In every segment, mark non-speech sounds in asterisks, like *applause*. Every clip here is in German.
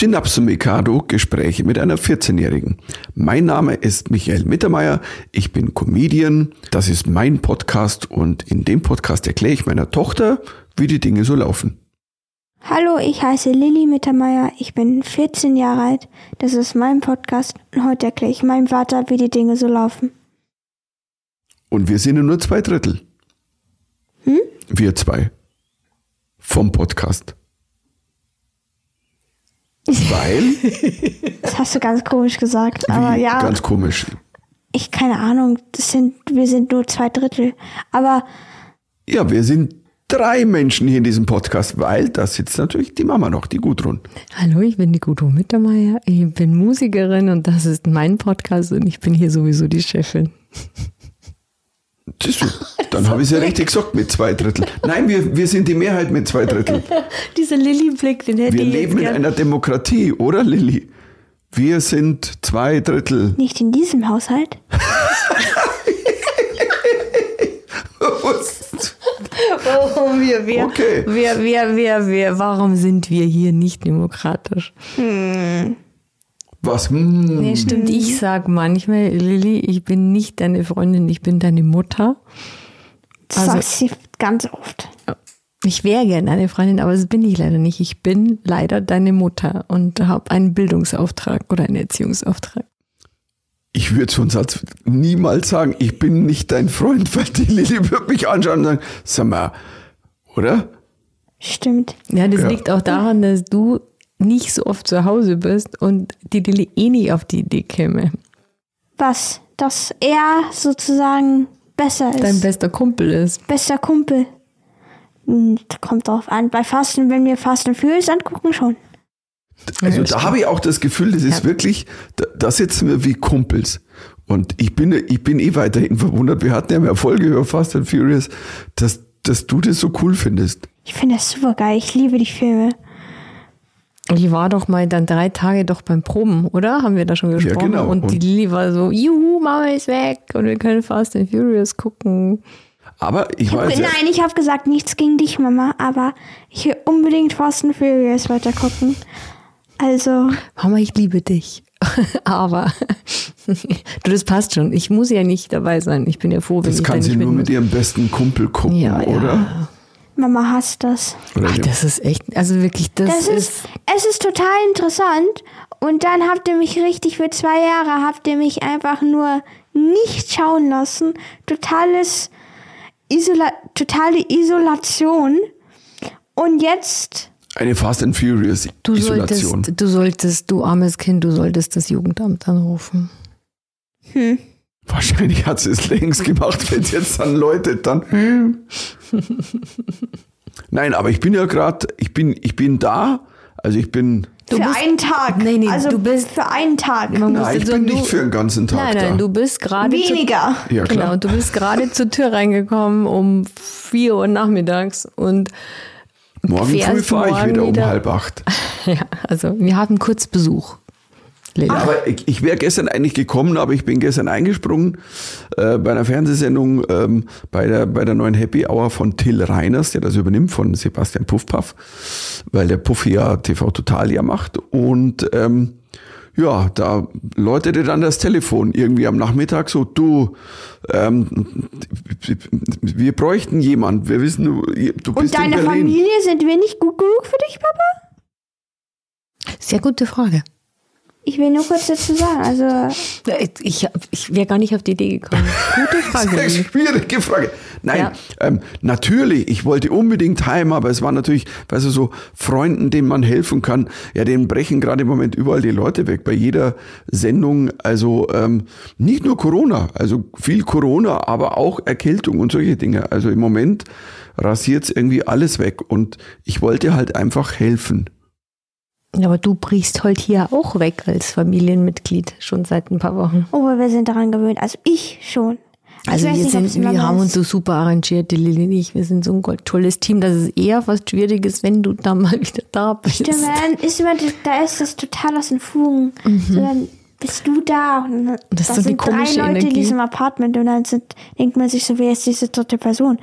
Synapsen Mikado Gespräche mit einer 14-Jährigen. Mein Name ist Michael Mittermeier, ich bin Comedian, das ist mein Podcast und in dem Podcast erkläre ich meiner Tochter, wie die Dinge so laufen. Hallo, ich heiße Lilly Mittermeier, ich bin 14 Jahre alt, das ist mein Podcast und heute erkläre ich meinem Vater, wie die Dinge so laufen. Und wir sind nur zwei Drittel. Hm? Wir zwei. Vom Podcast. Weil? *laughs* Das hast du ganz komisch gesagt, aber Wie? ja, Ganz komisch. ich keine Ahnung, das sind, wir sind nur zwei Drittel, aber Ja, wir sind drei Menschen hier in diesem Podcast, weil da sitzt natürlich die Mama noch, die Gudrun. Hallo, ich bin die Gudrun Mittermeier. Ich bin Musikerin und das ist mein Podcast und ich bin hier sowieso die Chefin. Siehst du, dann habe ich es ja richtig gesagt mit zwei Drittel. Nein, wir, wir sind die Mehrheit mit zwei Drittel. *laughs* Dieser Lilly-Blick, den hätte Wir ich leben in gern. einer Demokratie, oder Lilly? Wir sind zwei Drittel. nicht in diesem Haushalt. *laughs* Oh, wir, wir, Okay. wir, wir, wir, wir, warum sind wir hier nicht demokratisch? Was? Hm. Nee, stimmt. Ich sag manchmal, Lilly, ich bin nicht deine Freundin, ich bin deine Mutter. Das Also- sagt sie ganz oft. Ich wäre gerne deine Freundin, aber das bin ich leider nicht. Ich bin leider deine Mutter und habe einen Bildungsauftrag oder einen Erziehungsauftrag. Ich würde so einen Satz niemals sagen, ich bin nicht dein Freund, *laughs* weil die Lilly wird mich anschauen und sagen, sag mal, oder? Stimmt. Ja, das Ja. liegt auch daran, dass du nicht so oft zu Hause bist und die Lilly eh nicht auf die Idee käme. Was? Dass er sozusagen besser ist. Dein bester Kumpel ist. bester Kumpel. Hm, Kommt drauf an. Bei Fasten, wenn wir Fast and Furious angucken, schon. Also Ja, da habe ich auch das Gefühl, das ist wirklich, da, da sitzen wir wie Kumpels. Und ich bin, ich bin eh weiterhin verwundert. Wir hatten ja mehr Folge über Fast and Furious, dass, dass du das so cool findest. Ich finde das super geil. Ich liebe die Filme. Ich war doch mal dann drei Tage doch beim Proben, oder? Haben wir da schon gesprochen? genau. Und die Und- Lilly war so, juhu, Mama ist weg und wir können Fast and Furious gucken. Aber ich Ich hab, weiß ge- ja, nein, ich habe gesagt, nichts gegen dich, Mama, aber ich will unbedingt Fast and Furious weiter gucken. Also, Mama, ich liebe dich. *laughs* Aber *laughs* du, das passt schon. Ich muss ja nicht dabei sein. Ich bin ja froh, wenn das ich kann da sie nicht nur bin. mit ihrem besten Kumpel gucken, Ja, ja. Mama hasst das. Ach, das ist echt, also wirklich, das, Das ist, es ist total interessant. Und dann habt ihr mich richtig für zwei Jahre, habt ihr mich einfach nur nicht schauen lassen. Totales Isola totale Isolation. Und jetzt, Eine Fast and Furious du Isolation. solltest, du solltest, du armes Kind, du solltest das Jugendamt anrufen. hm, Wahrscheinlich hat sie es längst gemacht, wenn es jetzt dann läutet, dann. Nein, aber ich bin ja gerade, ich bin, ich bin da. Also ich bin, für bist- einen Tag. Nee, nee, also du bist- für einen Tag. Man muss nein, ich jetzt bin sagen, nicht du, für den ganzen Tag Nein, da. nein, du bist gerade zu- Weniger. ja, Genau, klar. und du bist gerade zur Tür reingekommen um 4 Uhr nachmittags und Morgen früh fahre ich morgen wieder um wieder- halb acht. *laughs* ja, also wir haben kurz Besuch. Lilly. Aber ich, ich wäre gestern eigentlich gekommen, aber ich bin gestern eingesprungen äh, bei einer Fernsehsendung ähm, bei, der, bei der neuen Happy Hour von Till Reiners, der das übernimmt von Sebastian Puffpaff, weil der Puffy ja TV Total ja macht. Und ähm, ja, da läutete dann das Telefon irgendwie am Nachmittag so, du, ähm, wir bräuchten jemand, wir wissen, du, du Und bist in deine Berlin. Familie, sind wir nicht gut genug für dich, Papa? Sehr gute Frage. Ich will nur kurz dazu sagen, also Ich, ich wäre gar nicht auf die Idee gekommen. Gute *laughs* Frage. Sehr schwierige Frage. Nein, Ja. ähm, natürlich, ich wollte unbedingt heim, aber es war natürlich, weißt du, so Freunden, denen man helfen kann, ja, denen brechen gerade im Moment überall die Leute weg. Bei jeder Sendung, also ähm, nicht nur Corona, also viel Corona, aber auch Erkältung und solche Dinge. Also im Moment rasiert irgendwie alles weg und ich wollte halt einfach helfen. Aber du brichst heute hier auch weg als Familienmitglied, schon seit ein paar Wochen. Oh, wir sind daran gewöhnt. Also ich schon. Also ich weiß wir, nicht, sind, wir haben ist. uns so super arrangiert, die Lilly und ich. Wir sind so ein tolles Team, dass es eher fast schwierig ist, wenn du da mal *laughs* wieder da bist. Stimmt, dann ist immer, da ist das total aus den Fugen. So, dann bist du da und Mhm. Das ist da so sind drei Leute in Energie. diesem Apartment und dann sind, denkt man sich so, wer ist diese dritte Person?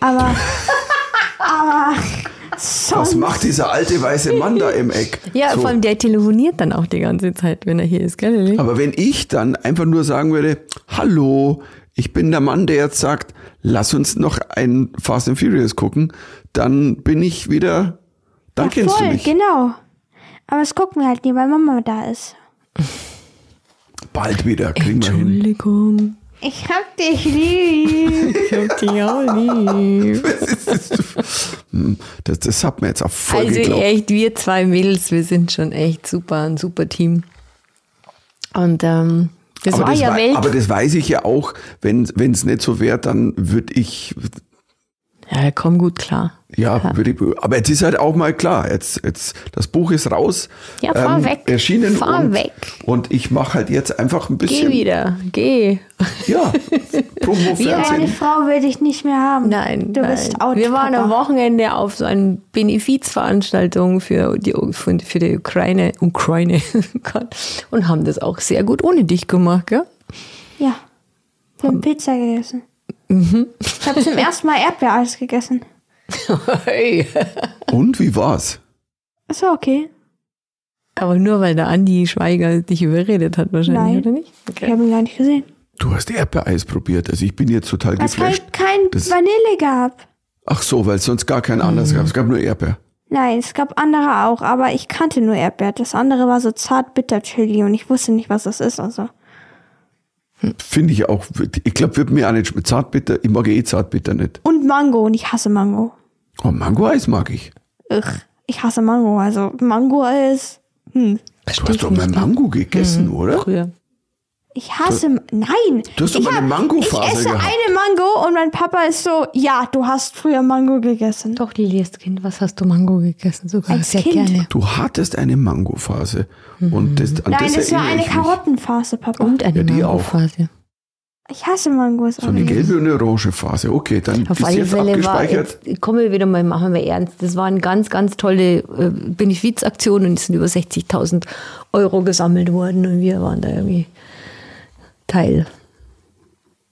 Aber, *laughs* aber, Was macht dieser alte weiße Mann da im Eck? Ja, So. vor allem der telefoniert dann auch die ganze Zeit, wenn er hier ist, gell? Aber wenn ich dann einfach nur sagen würde, hallo, ich bin der Mann, der jetzt sagt, lass uns noch ein Fast and Furious gucken, dann bin ich wieder, dann ja, kennst voll, du mich. genau. Aber das gucken wir halt nie, weil Mama da ist. Bald wieder, kriegen wir hin. Entschuldigung, Ich hab dich lieb. *laughs* ich hab dich auch lieb. *laughs* Hm, Das, das hat mir jetzt auch voll Also geglaubt. echt, wir zwei Mädels, wir sind schon echt super, ein super Team. Und ähm, das aber, war das ja Welt. aber das weiß ich ja auch, wenn es nicht so wäre, dann würde ich, ja, komm gut klar. Ja, würde ich, aber jetzt ist halt auch mal klar, jetzt, jetzt das Buch ist raus, ähm, Ja, fahr weg. erschienen Fahr und, weg. und ich mache halt jetzt einfach ein Geh bisschen, wieder, geh. ja, Promo Wir- Deine Fernsehen. Frau will dich nicht mehr haben. Nein, Du nein. bist out. Wir waren am Wochenende auf so einer Benefizveranstaltung für die, für, für die Ukraine, Ukraine *laughs* Gott, und haben das auch sehr gut ohne dich gemacht, gell? Ja. Wir haben Pizza gegessen. Mhm. Ich habe zum ersten Mal Erdbeereis gegessen. *laughs* Hey. Und wie war's? Ist war okay. Aber nur weil der Andi Schweiger dich überredet hat wahrscheinlich, Nein. oder nicht? Ich habe ihn gar nicht gesehen. Du hast Erdbeereis probiert, also ich bin jetzt total Weil es geflasht. halt kein Das- Vanille gab. Ach so, weil es sonst gar kein anderes Mhm. gab, es gab nur Erdbeer. Nein, es gab andere auch, aber ich kannte nur Erdbeer. Das andere war so zart-bitter-Chili und ich wusste nicht, was das ist. Also. Finde ich auch, ich glaube, wird mir auch nicht schmecken. Zartbitter, ich mag eh Zartbitter nicht. Und Mango und ich hasse Mango. Oh, Mango-Eis mag ich. Ugh, ich hasse Mango. Also Mango-Eis. Hm. Du hast doch mal Mango gegessen, Mhm. oder? Früher. Ich hasse. Nein! Du hast doch eine Mango-Phase Ich esse gehabt. eine Mango und mein Papa ist so, ja, du hast früher Mango gegessen. Doch, Lili, als Kind, was hast du Mango gegessen? Sogar Als sehr Kind? gerne. Du hattest eine Mango-Phase. Und das, an Nein, das es war erinnere eine ich mich. Karottenphase, Papa. Und eine Ja, die auch. Mango-Phase. Ich hasse Mangos. So eine gelbe und eine orange Phase. Okay, dann Auf ist alle jetzt Fälle war, abgespeichert. jetzt kommen wir wieder mal, machen wir ernst. Das war eine ganz, ganz tolle äh, Benefizaktion und es sind über 60.000 Euro gesammelt worden und wir waren da irgendwie Teil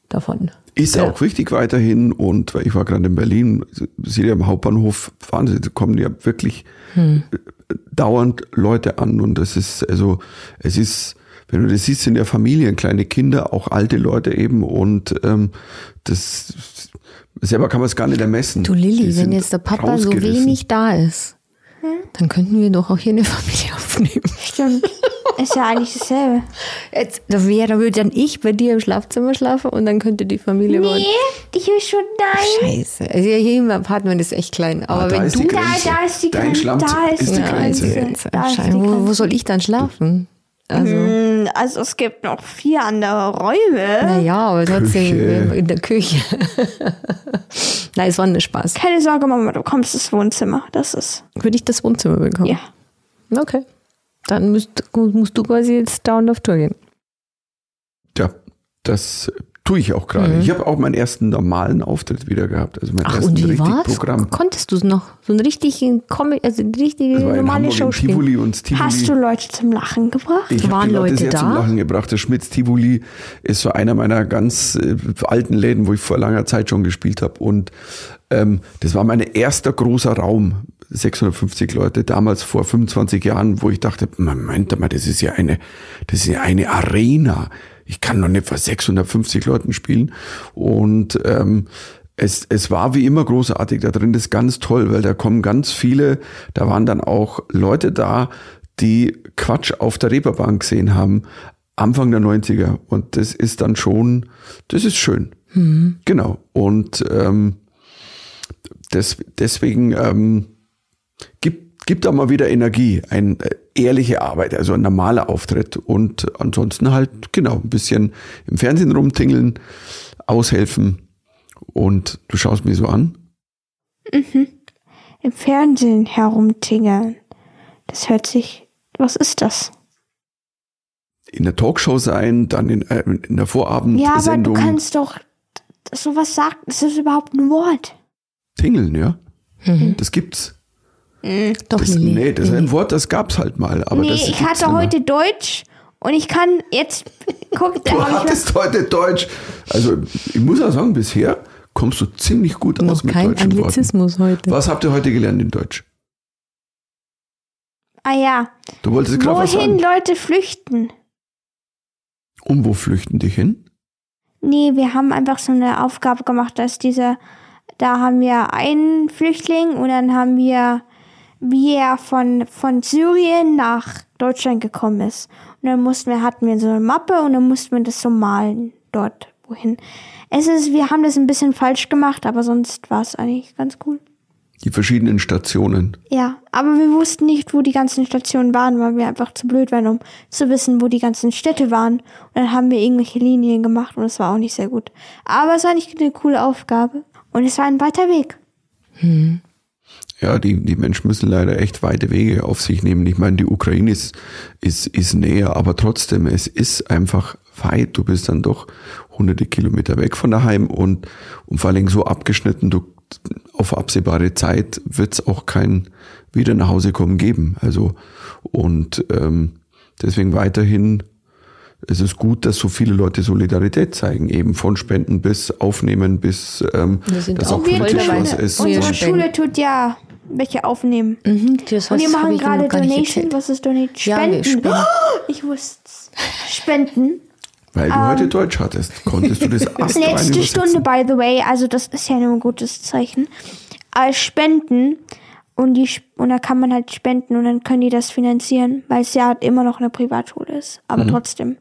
davon. Ist Ja. auch wichtig weiterhin und weil ich war gerade in Berlin, seht ihr am Hauptbahnhof, Wahnsinn, da kommen ja wirklich Hm. äh, dauernd Leute an und das ist, also es ist, wenn du das siehst, sind ja Familien, kleine Kinder, auch alte Leute eben und ähm, das selber kann man es gar nicht ermessen. Du Die Lilli, wenn jetzt der Papa so wenig da ist, dann könnten wir doch auch hier eine *laughs* Familie aufnehmen. Stimmt. ist ja eigentlich dasselbe. Jetzt, da wäre, da würde dann ich bei dir im Schlafzimmer schlafen und dann könnte die Familie bei Nee, ich will schon nein. Scheiße. Also hier im Apartment ist echt klein. Aber Ah, da wenn ist du die Grenze. Da, da ist die Dein Grenze. Da ist, die Grenze. Grenze. Da ist die Scheiße, wo, wo Grenze. soll ich dann schlafen? Also, Mm, Also es gibt noch vier andere Räume. naja, aber trotzdem Küche. in der Küche. *laughs* Nein, es war ein Spaß. Keine Sorge, Mama, du kommst ins Wohnzimmer. Das ist. Würde ich das Wohnzimmer bekommen? Ja. Okay. Dann musst, musst du quasi jetzt dauernd auf Tour gehen. Ja, das tue ich auch gerade. Ich habe auch meinen ersten normalen Auftritt wieder gehabt. Also Mhm. Ach, ersten und wie richtig war's? Programm. Konntest du es noch? So ein richtigen Comic, also eine richtige normale Show spielen? Tivoli und Tivoli. Hast du Leute zum Lachen gebracht? Ich Waren die Leute Leute da? zum Lachen gebracht. Der Schmitz Tivoli ist so einer meiner ganz äh, alten Läden, wo ich vor langer Zeit schon gespielt habe. Und ähm, das war mein erster großer Raum. 650 Leute, damals vor 25 Jahren, wo ich dachte, Moment mal, das ist ja eine, das ist ja eine Arena. Ich kann doch nicht vor 650 Leuten spielen. Und ähm, es, es war wie immer großartig da drin, das ist ganz toll, weil da kommen ganz viele, da waren dann auch Leute da, die Quatsch auf der Reeperbahn gesehen haben, Anfang der 90er. Und das ist dann schon, das ist schön. Genau. Und ähm, des, deswegen ähm, gibt, gibt da mal wieder Energie, eine äh, ehrliche Arbeit, also ein normaler Auftritt. Und ansonsten halt, genau, ein bisschen im Fernsehen rumtingeln, aushelfen. Und du schaust mir so an. Im Fernsehen herumtingern. Das hört sich. Was ist das? in der Talkshow sein, dann in, äh, in der Ja, aber du Vorabendsendung kannst doch sowas sagen. Das ist überhaupt ein Wort. tingeln, ja. Das gibt's. Doch, Das, Lilli. nee, das ist ein Wort, das gab's halt mal. Aber nee, das ich hatte mehr. heute Deutsch und ich kann jetzt. *laughs* Guck, da Du hattest heute Deutsch. Also ich muss auch sagen, bisher kommst du ziemlich gut Noch aus mit kein deutschen Worten. Anglizismus heute. Was habt ihr heute gelernt in Deutsch? Ah ja. Du wolltest gerade was Wohin sagen. Leute flüchten? Um wo flüchten dich hin? Nee, wir haben einfach so eine Aufgabe gemacht, dass diese, da haben wir einen Flüchtling und dann haben wir, wie er von, von Syrien nach Deutschland gekommen ist. Und dann mussten wir, hatten wir so eine Mappe und dann mussten wir das so malen dort, wohin. Es ist, wir haben das ein bisschen falsch gemacht, aber sonst war es eigentlich ganz cool. Die verschiedenen Stationen. Ja, aber wir wussten nicht, wo die ganzen Stationen waren, weil wir einfach zu blöd waren, um zu wissen, wo die ganzen Städte waren. Und dann haben wir irgendwelche Linien gemacht und es war auch nicht sehr gut. Aber es war nicht eine coole Aufgabe. Und es war ein weiter Weg. Ja, die, die Menschen müssen leider echt weite Wege auf sich nehmen. Ich meine, die Ukraine ist, ist, ist näher, aber trotzdem, es ist einfach weit. Du bist dann doch hunderte Kilometer weg von daheim und, und vor allen Dingen so abgeschnitten, du, auf absehbare Zeit wird es auch kein wieder nach Hause kommen geben. Also, und ähm, deswegen weiterhin es ist gut, dass so viele Leute Solidarität zeigen, eben von Spenden bis Aufnehmen bis ähm, dass auch auch politisch dabei. was ist. Unsere spenden. Schule tut ja welche aufnehmen. Mhm, das Und wir machen gerade Donation. Was ist Donation? Ja, wir Spenden. spenden. *gasps* Ich wusste Spenden. Weil du heute Deutsch hattest, konntest du das *laughs* Letzte. Stunde, by the way, also das ist ja nur ein gutes Zeichen. Äh, Spenden und die und da kann man halt spenden und dann können die das finanzieren, weil es ja halt immer noch eine Privatschule ist. Aber trotzdem.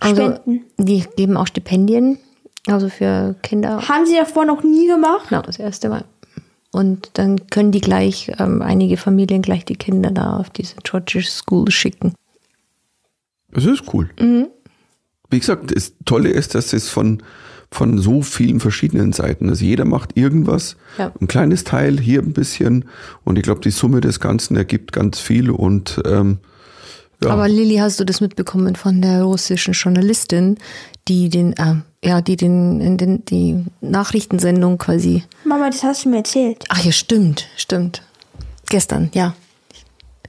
Also, Spenden. die geben auch Stipendien, also für Kinder. Haben sie davor noch nie gemacht? Genau, das erste Mal. Und dann können die gleich, ähm, einige Familien gleich die Kinder da auf diese Georgia School schicken. Das ist cool. Wie gesagt, das Tolle ist, dass es von, von so vielen verschiedenen Seiten, also jeder macht irgendwas, Ja. ein kleines Teil, hier ein bisschen und ich glaube, die Summe des Ganzen ergibt ganz viel und ähm, ja, Aber Lilly, hast du das mitbekommen von der russischen Journalistin, die den, äh, ja, die den, in den, die Nachrichtensendung quasi. Mama, das hast du mir erzählt. Ach ja, stimmt, stimmt. Gestern, ja.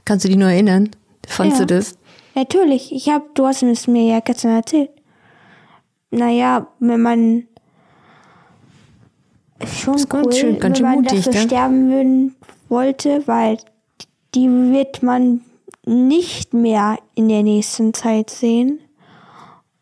Kannst du dich nur erinnern? Fandst Ja. du das? Natürlich. Ich hab, du hast es mir ja gestern erzählt. Naja, wenn man schon Ist cool, ganz schön- ganz schön wenn man mutig, dafür gell? sterben würden wollte, weil die wird man nicht mehr in der nächsten Zeit sehen.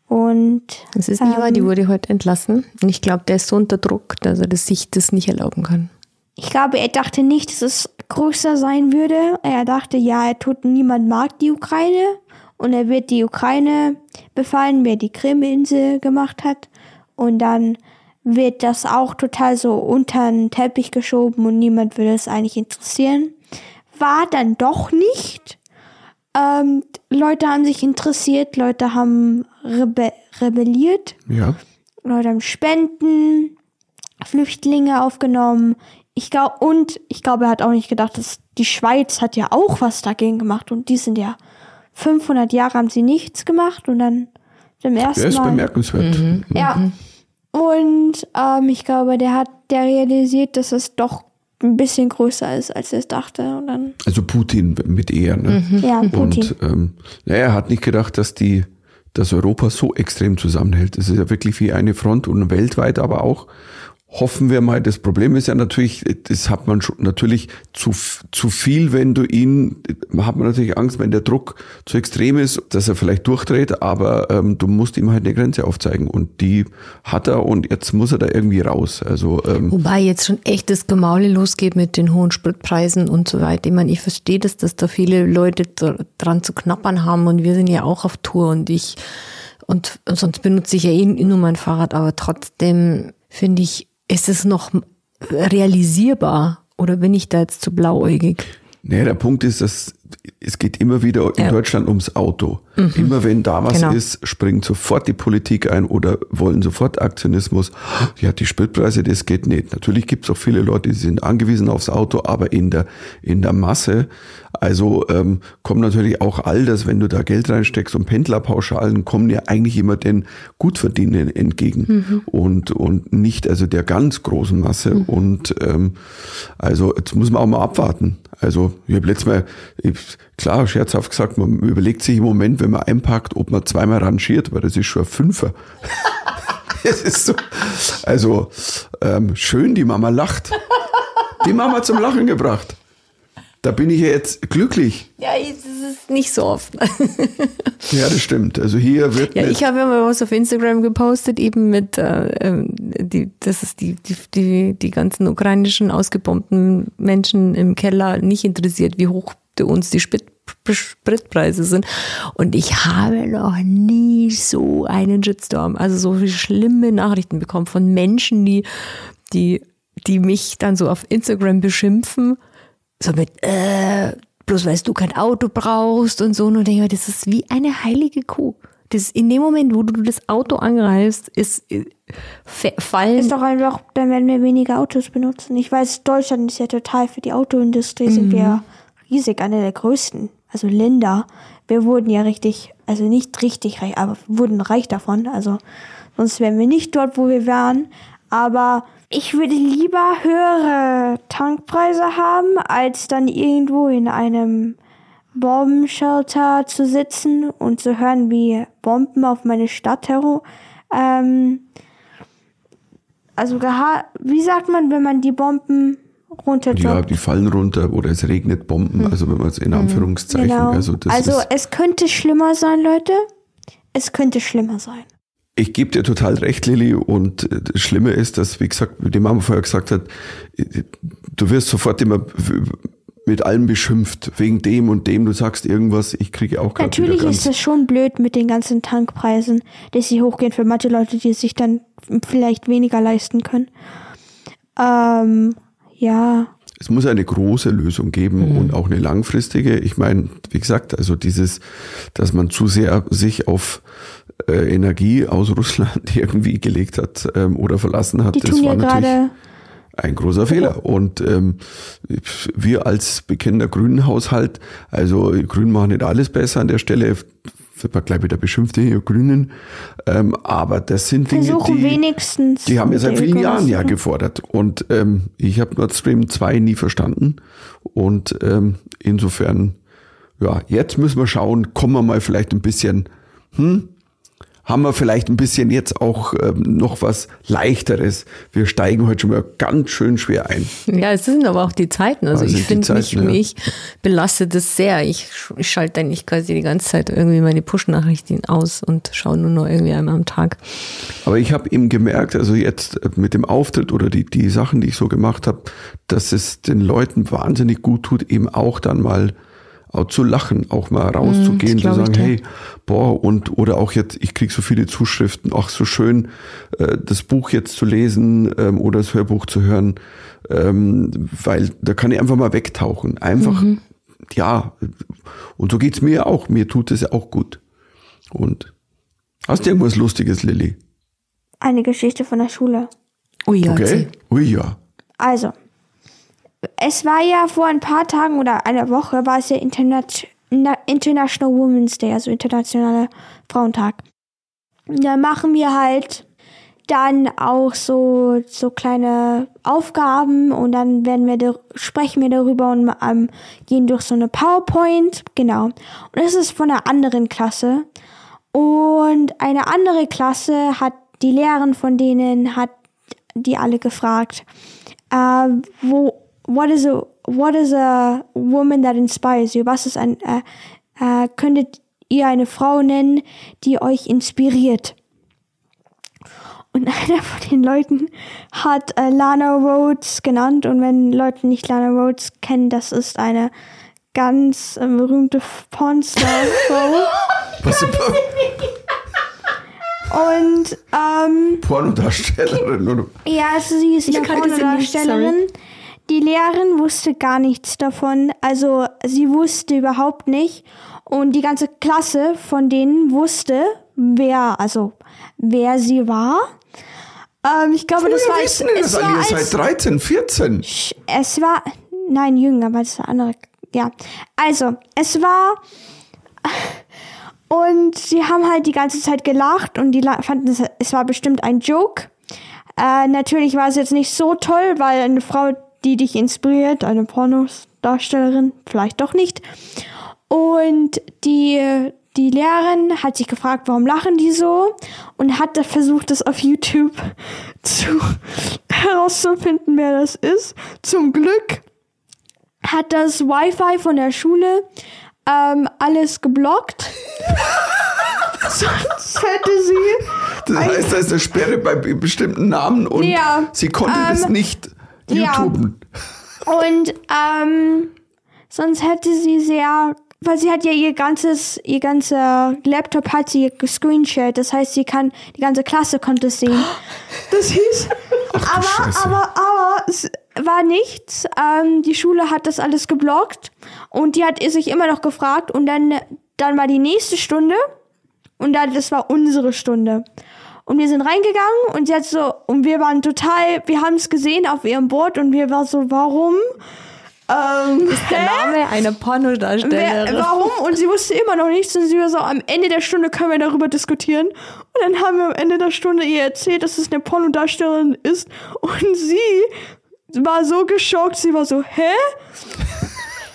Und Das ist nicht wahr, die ähm, wurde heute entlassen. Und ich glaube, der ist so unter Druck, dass er das sich das nicht erlauben kann. ich glaube, er dachte nicht, dass es größer sein würde. Er dachte, ja, er tut niemand mag die Ukraine und er wird die Ukraine befallen, wer die Krim-Insel gemacht hat. Und dann wird das auch total so unter den Teppich geschoben und niemand würde es eigentlich interessieren. War dann doch nicht. Ähm, Leute haben sich interessiert, Leute haben rebe rebelliert. ja, Leute haben Spenden, Flüchtlinge aufgenommen. Ich glaube, und ich glaube, er hat auch nicht gedacht, dass die Schweiz hat ja auch was dagegen gemacht und die sind ja 500 Jahre haben sie nichts gemacht und dann zum ersten der ist Mal. bemerkenswert. Ja. Und ähm, ich glaube, der hat der realisiert, dass es doch ein bisschen größer ist, als er es dachte. Und dann, Also Putin mit eher. Ne? ja, Putin. Und ähm, ja, er hat nicht gedacht, dass die, dass Europa so extrem zusammenhält. Es ist ja wirklich wie eine Front und weltweit aber auch. Hoffen wir mal, das Problem ist ja natürlich, das hat man schon natürlich zu, zu viel, wenn du ihn, hat man natürlich Angst, wenn der Druck zu extrem ist, dass er vielleicht durchdreht, aber ähm, du musst ihm halt eine Grenze aufzeigen und die hat er und jetzt muss er da irgendwie raus. Also ähm, Wobei jetzt schon echt das Gemaule losgeht mit den hohen Spritpreisen und so weiter. Ich meine, ich verstehe das, dass da viele Leute dr- dran zu knappern haben und wir sind ja auch auf Tour und ich, und sonst benutze ich ja eh nur mein Fahrrad, aber trotzdem finde ich, ist es noch realisierbar oder bin ich da jetzt zu blauäugig? Naja, der Punkt ist, dass es geht immer wieder in Ja. Deutschland ums Auto. Immer wenn da was Genau. ist, springt sofort die Politik ein oder wollen sofort Aktionismus. Ja, die Spritpreise, das geht nicht. Natürlich gibt es auch viele Leute, die sind angewiesen aufs Auto, aber in der, in der Masse, also ähm, kommt natürlich auch all das, wenn du da Geld reinsteckst und Pendlerpauschalen, kommen ja eigentlich immer den Gutverdienenden entgegen und, und nicht also der ganz großen Masse. Und ähm, also jetzt muss man auch mal abwarten. Also ich habe letztes Mal, klar, scherzhaft gesagt, man überlegt sich im Moment, wenn man einpackt, ob man zweimal rangiert, weil das ist schon ein Fünfer. *laughs* Das ist so. Also, ähm, schön, die Mama lacht. Die Mama zum Lachen gebracht. Da bin ich ja jetzt glücklich. Ja, das ist nicht so oft. Ja, das stimmt. Also hier wird Ja, ich habe ja mal was auf Instagram gepostet, eben mit, äh, ähm, die, das ist die, die, die, die ganzen ukrainischen ausgebombten Menschen im Keller nicht interessiert, wie hoch uns die Sprit, Spritpreise sind. Und ich habe noch nie so einen Shitstorm, also so viele schlimme Nachrichten bekommen von Menschen, die, die, die mich dann so auf Instagram beschimpfen, so mit, äh, bloß weil du kein Auto brauchst und so. Und ich denke mir, das ist wie eine heilige Kuh. Das ist in dem Moment, wo du das Auto angreifst, ist äh, fallen. Ist doch einfach, dann werden wir weniger Autos benutzen. Ich weiß, Deutschland ist ja total für die Autoindustrie, sind wir riesig, einer der größten. Also Länder. Wir wurden ja richtig, also nicht richtig reich, aber wurden reich davon. Also sonst wären wir nicht dort, wo wir waren. Aber ich würde lieber höhere Tankpreise haben, als dann irgendwo in einem Bombenshelter zu sitzen und zu hören, wie Bomben auf meine Stadt herum ähm, also wie sagt man, wenn man die Bomben ja, runterdroppt? die fallen runter oder es regnet Bomben, also wenn man es in Anführungszeichen, genau. also das also es könnte schlimmer sein, Leute. Es könnte schlimmer sein. Ich gebe dir total recht, Lilly, und äh, das Schlimme ist, dass, wie gesagt, wie die Mama vorher gesagt hat, äh, du wirst sofort immer mit allem beschimpft, wegen dem und dem, du sagst irgendwas, ich kriege auch wieder Natürlich ist es schon blöd mit den ganzen Tankpreisen, dass sie hochgehen für manche Leute, die es sich dann vielleicht weniger leisten können. Ähm, ja. es muss eine große Lösung geben und auch eine langfristige. Ich meine, wie gesagt, also dieses, dass man zu sehr sich auf äh, Energie aus Russland *laughs* irgendwie gelegt hat ähm, oder verlassen hat, Die das war natürlich ein großer Fehler. Und ähm, wir als bekennender Grünen-Haushalt, also Grünen machen nicht alles besser an der Stelle, wird man gleich wieder beschimpft, die Grünen. Ähm, aber das sind Dinge, versuchen die, wenigstens. die haben wir seit vielen Jahren ja gefordert. Und ähm, ich habe Nord Stream 2 nie verstanden. Und ähm, insofern, ja, jetzt müssen wir schauen, kommen wir mal vielleicht ein bisschen, hm, haben wir vielleicht ein bisschen jetzt auch ähm, noch was Leichteres. Wir steigen heute schon mal ganz schön schwer ein. Ja, es sind aber auch die Zeiten. Also sind ich finde mich, ja. mich belastet es sehr. Ich, ich schalte eigentlich quasi die ganze Zeit irgendwie meine Push-Nachrichten aus und schaue nur noch irgendwie einmal am Tag. Aber ich habe eben gemerkt, also jetzt äh, mit dem Auftritt oder die, die Sachen, die ich so gemacht habe, dass es den Leuten wahnsinnig gut tut, eben auch dann mal auch zu lachen, auch mal rauszugehen, zu glaub ich sagen, hey, boah, und oder auch jetzt, ich krieg so viele Zuschriften, ach so schön, äh, das Buch jetzt zu lesen ähm, oder das Hörbuch zu hören, ähm, weil da kann ich einfach mal wegtauchen. Einfach, Mhm. ja, und so geht's mir auch. Mir tut es ja auch gut. Und hast du irgendwas Lustiges, Lilly? Eine Geschichte von der Schule. Ui, ja, Okay. Ui, ja. Also, es war ja vor ein paar Tagen oder einer Woche war es der Internet, Na- International Women's Day, also internationaler Frauentag. Da machen wir halt dann auch so, so kleine Aufgaben und dann werden wir, sprechen wir darüber und ähm, gehen durch so eine PowerPoint, genau. Und das ist von einer anderen Klasse. Und eine andere Klasse hat die Lehrerin von denen hat die alle gefragt, äh, wo, what is a, what is a woman that inspires you? Was ist ein, äh, äh, könntet ihr eine Frau nennen, die euch inspiriert? Und *laughs* einer von den Leuten hat äh, Lana Rhodes genannt. Und wenn Leute nicht Lana Rhodes kennen, das ist eine ganz äh, berühmte Pornstar-Frau. Was Und ähm, Pornodarstellerin, oder? Ja, also sie ist Ich eine Pornodarstellerin. Die Lehrerin wusste gar nichts davon. Also sie wusste überhaupt nicht. Und die ganze Klasse von denen wusste, wer, also wer sie war. Ähm, ich glaube, das Woher war, wissen es, das war? Ihr als, seid 13, 14. Sch- es war, nein, jünger, aber das ist eine andere, ja. Also, es war, *laughs* und sie haben halt die ganze Zeit gelacht und die fanden, es, es war bestimmt ein Joke. Äh, natürlich war es jetzt nicht so toll, weil eine Frau, die dich inspiriert, eine Pornodarstellerin, vielleicht doch nicht. Und die, die Lehrerin hat sich gefragt, warum lachen die so? Und hat versucht, das auf YouTube *laughs* zu, herauszufinden, wer das ist. Zum Glück hat das Wi-Fi von der Schule ähm, alles geblockt. *laughs* Sonst hätte sie. Das heißt, da ist eine Sperre bei bestimmten Namen und Ja, sie konnte das ähm, nicht ja. YouTuben. Und ähm, sonst hätte sie sehr, weil sie hat ja ihr ganzes, ihr ganzer Laptop hat sie gescreenshared. Das heißt, sie kann, die ganze Klasse konnte es sehen. Das hieß, Ach aber, Scheiße. aber, aber, es war nichts. Ähm, die Schule hat das alles geblockt und die hat sich immer noch gefragt und dann, dann war die nächste Stunde und dann, das war unsere Stunde. Und wir sind reingegangen und hat so, und wir waren total, wir haben es gesehen auf ihrem Board und wir waren so, warum? Ähm, Der hä? Name einer Wer, Pornodarstellerin. warum? Und sie wusste immer noch nichts und sie war so, am Ende der Stunde können wir darüber diskutieren. Und dann haben wir am Ende der Stunde ihr erzählt, dass es eine Pornodarstellerin ist und sie war so geschockt, sie war so, hä?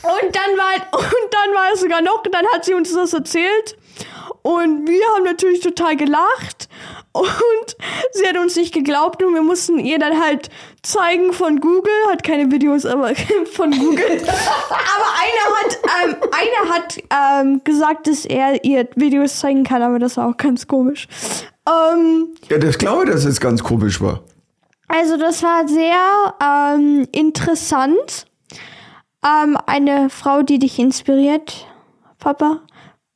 Und dann war, und dann war es sogar noch, dann hat sie uns das erzählt. Und wir haben natürlich total gelacht. Und sie hat uns nicht geglaubt und wir mussten ihr dann halt zeigen von Google, hat keine Videos, aber *laughs* von Google. aber einer hat, ähm, einer hat ähm, gesagt, dass er ihr Videos zeigen kann, aber das war auch ganz komisch. Ähm, Ja, das glaube ich, dass es ganz komisch war. also das war sehr ähm, interessant. Ähm, eine Frau, die dich inspiriert, Papa.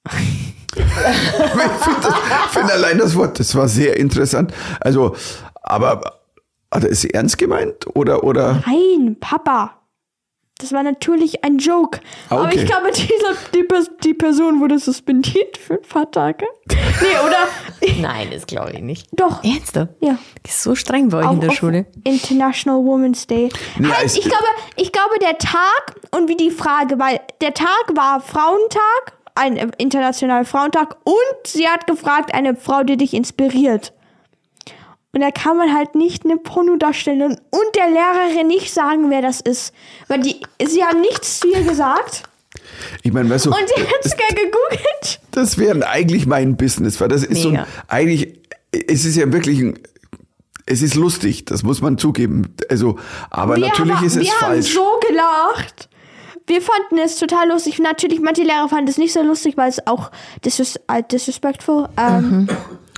*laughs* Ich finde das- finde allein das Wort, das war sehr interessant. Also, aber hat er es ernst gemeint oder oder? Nein, Papa. Das war natürlich ein Joke. Ah, Aber okay. ich glaube, dieser, die, die Person wurde suspendiert für ein paar Tage. Nee, oder? Nein, das glaube ich nicht. Doch. Ernsthaft? Ja. Ist so streng bei euch in der Schule. International Women's Day. Ja, halt, ich, glaube, ich glaube, der Tag und wie die Frage, weil der Tag war Frauentag, ein äh, internationaler Frauentag und sie hat gefragt, eine Frau, die dich inspiriert. Und da kann man halt nicht eine Pornodarstellerin und der Lehrerin nicht sagen, wer das ist. Weil die, sie haben nichts zu ihr gesagt. Ich meine, weißt du, Und sie hat sogar gegoogelt. das wäre eigentlich mein Business, weil das ist so ein, Mega. eigentlich, es ist ja wirklich ein, es ist lustig, das muss man zugeben. Also, aber Wir natürlich haben, ist es wir haben falsch. so gelacht. Wir fanden es total lustig. Natürlich, manche Lehrer fanden es nicht so lustig, weil es auch disres äh, disrespectful, ähm,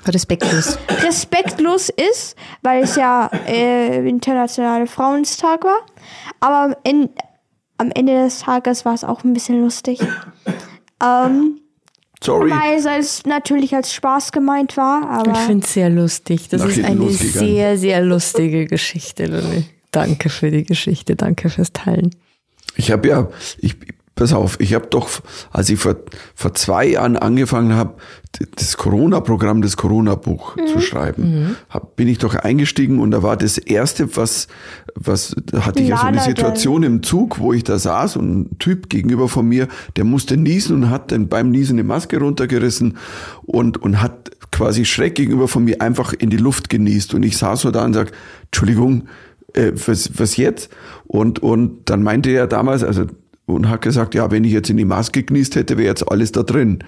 Respektlos. respektlos ist, weil es ja äh, internationale Frauentag war. Aber am Ende, am Ende des Tages war es auch ein bisschen lustig. Ähm, Sorry. weil es natürlich als Spaß gemeint war, aber Ich finde es sehr lustig. Das ist eine sehr, sehr lustige Geschichte, Lilly. Danke für die Geschichte. Danke fürs Teilen. Ich habe ja, ich, pass auf, ich habe doch, als ich vor, vor zwei Jahren angefangen habe, das Corona-Programm, das Corona-Buch zu schreiben, hab, bin ich doch eingestiegen und da war das erste, was, was, da hatte ich ja so eine Situation im Zug, wo ich da saß und ein Typ gegenüber von mir, der musste niesen und hat dann beim Niesen eine Maske runtergerissen und, und hat quasi schräg gegenüber von mir einfach in die Luft genießt. Und ich saß so da und sag, Entschuldigung, äh, was, was jetzt? Und, und dann meinte er damals, also, und hat gesagt, ja, wenn ich jetzt in die Maske genießt hätte, wäre jetzt alles da drin.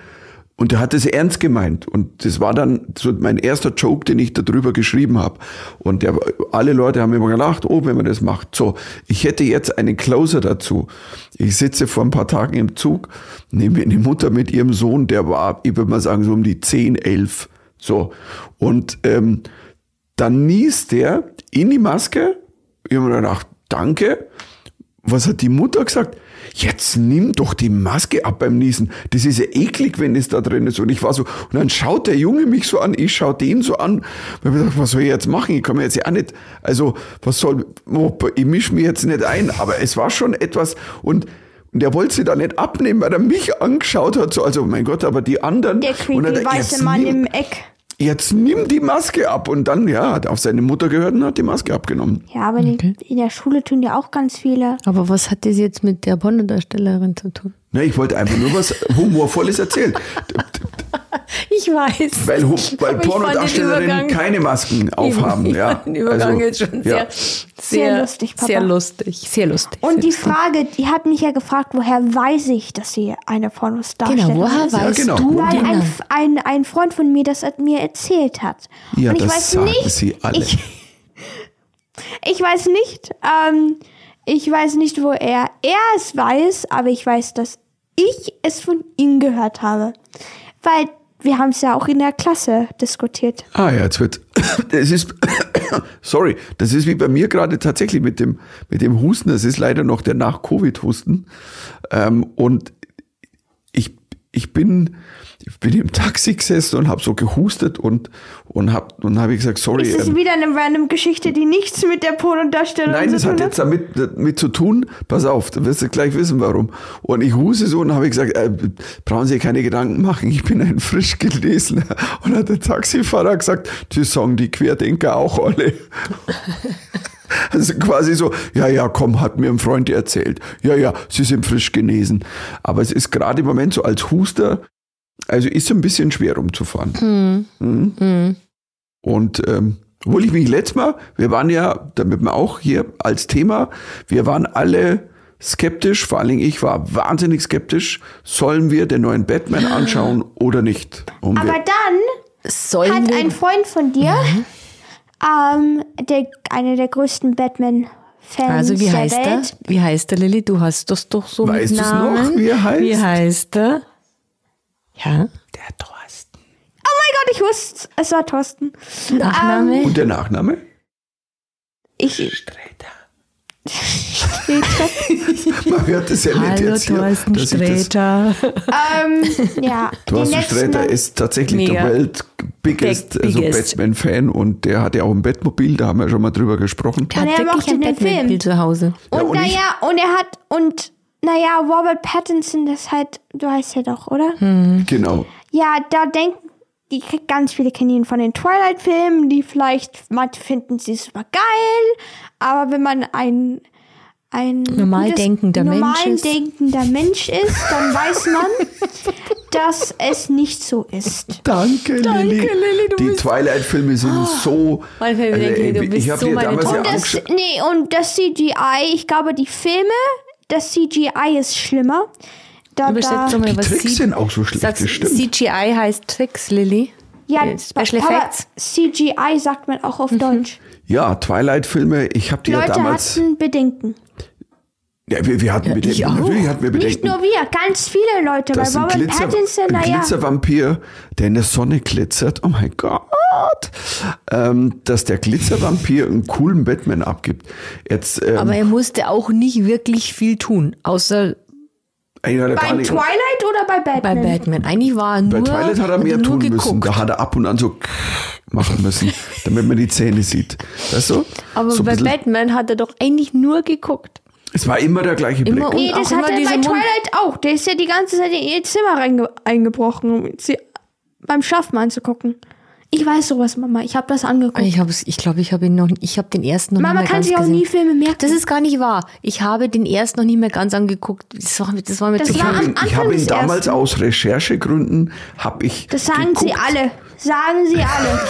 Und er hat es ernst gemeint. Und das war dann so mein erster Joke, den ich darüber geschrieben habe. Und der, alle Leute haben immer gelacht, oh, wenn man das macht. So, ich hätte jetzt einen Closer dazu. Ich sitze vor ein paar Tagen im Zug, nehme eine Mutter mit ihrem Sohn, der war, ich würde mal sagen, so um die 10, 11. So. Und ähm, dann niest der in die Maske. Ich habe mir gedacht, danke. Was hat die Mutter gesagt? Jetzt nimm doch die Maske ab beim Niesen. Das ist ja eklig, wenn es da drin ist. Und ich war so, und dann schaut der Junge mich so an, ich schaue den so an. Und ich gedacht, was soll ich jetzt machen? Ich kann mir jetzt ja auch nicht, also, was soll, ich mische mich jetzt nicht ein. Aber es war schon etwas, und, und der wollte sie da nicht abnehmen, weil er mich angeschaut hat, so, also, mein Gott, aber die anderen. der creepy weiße Mann im Eck. Jetzt nimm die Maske ab. Und dann, ja, hat auf seine Mutter gehört und hat die Maske abgenommen. Ja, aber die, in der Schule tun ja auch ganz viele. Aber was hat das jetzt mit der Pornodarstellerin zu tun? Ne, ich wollte einfach nur was Humorvolles erzählen. *laughs* Ich weiß. Weil, *laughs* weil ich Pornodarstellerinnen keine Masken aufhaben. Ich ja. fand den Übergang Also, jetzt schon ja. sehr, sehr, lustig, Papa. Sehr lustig, sehr lustig. Und die. Frage, die hat mich ja gefragt, woher weiß ich, dass sie eine Pornostarstellerin Genau, woher ist? weißt genau. du Weil ein, dann? ein, ein Freund von mir das mir erzählt hat. Ja, Und ich das weiß sagen nicht, sie alle. Ich, *laughs* ich weiß nicht, ähm, ich weiß nicht, wo er, er es weiß, aber ich weiß, dass ich es von ihm gehört habe. Weil wir haben es ja auch in der Klasse diskutiert. Ah ja, jetzt wird. *coughs* Das ist. *coughs* Sorry, das ist wie bei mir gerade tatsächlich mit dem, mit dem Husten. Das ist leider noch der Nach-Covid-Husten. Ähm, und ich, bin, ich bin im Taxi gesessen und habe so gehustet und, und habe und hab ich gesagt, sorry. Ist das ähm, wieder eine random Geschichte, die nichts mit der Pornodarstellung Nein, zu das tun hat hat? jetzt damit, damit zu tun. Pass auf, dann wirst du gleich wissen, warum. Und ich huste so und habe gesagt, äh, brauchen Sie keine Gedanken machen, ich bin ein frisch gelesener. Und hat der Taxifahrer gesagt, die sagen die Querdenker auch alle. *laughs* *laughs* Also quasi so, ja, ja, komm, hat mir ein Freund erzählt. Ja, ja, Sie sind frisch genesen. Aber es ist gerade im Moment so als Huster, also ist ein bisschen schwer rumzufahren. Mhm. Und ähm, obwohl ich mich letztes Mal, wir waren ja, damit wir auch hier als Thema, wir waren alle skeptisch, vor allen Dingen ich war wahnsinnig skeptisch, sollen wir den neuen Batman *gasps* anschauen oder nicht? Und Aber dann Sollen hat wir ein Freund von dir, ähm, der, einer der größten Batman-Fans Also wie der heißt er? Welt. Wie heißt er, Lilly? Du hast das doch so Weißt mit du's noch, Namen. wie er heißt? Wie heißt er? Ja. der Thorsten. Oh mein Gott, ich wusste, es war Thorsten. Nachname? Und der Nachname? Ich, Sträter. Man hört es ja nicht Hallo jetzt hier. Thorsten dass Sträter. ähm, ja, Thorsten Sträter ist tatsächlich Mega. der Welt biggest, Big- also. Batman-Fan und der hat ja auch ein Bettmobil, da haben wir schon mal drüber gesprochen. Der hat Und er wirklich ein Film. zu Hause. Ja, Und und ich- naja, und er hat, und naja, Robert Pattinson, das halt, du weißt ja doch, oder? Hm. Genau. Ja, da denken, die ganz viele kennen ihn von den Twilight-Filmen, die vielleicht, manche finden sie super geil, aber wenn man ein, ein Normal gutes- denkender Mensch normal ist. denkender Mensch ist, dann weiß man, *laughs* dass es nicht so ist. Danke, Danke, Lilly. Lilly, Die Twilight-Filme sind so. Manchmal denke ich, ey, du ich bist hab so dir meine damals ja. Das, nee, und das CGI, ich glaube, die Filme, das CGI ist schlimmer. Da, Aber da, mal, Die was Tricks C- sind auch so schlecht, Sagst, das stimmt. CGI heißt Tricks, Lilly. ja, Äh, Special aber Effects. CGI sagt man auch auf Deutsch. Ja, Twilight-Filme, ich habe die ja Leute damals. hatten Bedenken. Ja, wir, wir hatten Bedenken. ich auch. Natürlich hatten wir Nicht Bedenken. nur wir, ganz viele Leute. Das weil ein, Robert Glitzer, Pattinson, ein naja. Glitzervampir, der in der Sonne glitzert. Oh mein Gott. Ähm, dass der Glitzervampir einen coolen Batman abgibt. Jetzt, ähm, Aber er musste auch nicht wirklich viel tun, außer gar Bei Twilight oder bei bei Batman? Batman. Eigentlich war er Bei nur, Twilight hat er mehr nur tun müssen. geguckt. Da hat er ab und an so machen müssen, damit man die Zähne sieht. Weißt du? Aber so bei Batman hat er doch eigentlich nur geguckt. Es war immer der gleiche Blick. Immer Nee, das hat er bei Mund- Twilight auch. Der ist ja die ganze Zeit in ihr Zimmer reinge eingebrochen, um sie beim Schlafen anzugucken. Ich weiß sowas, Mama. Ich habe das angeguckt. Ich habe ich glaube, ich habe ihn noch ich habe den ersten noch Mama nicht mehr kann ganz sich auch gesehen. nie Filme merken. Das ist gar nicht wahr. Ich habe den ersten noch nicht mehr ganz angeguckt. Das war, das war mir Das zu ich war habe am ihn, ich Anfang hab ihn damals ersten. aus Recherchegründen habe ich Das sagen sie geguckt. alle. Sagen sie alle. *laughs*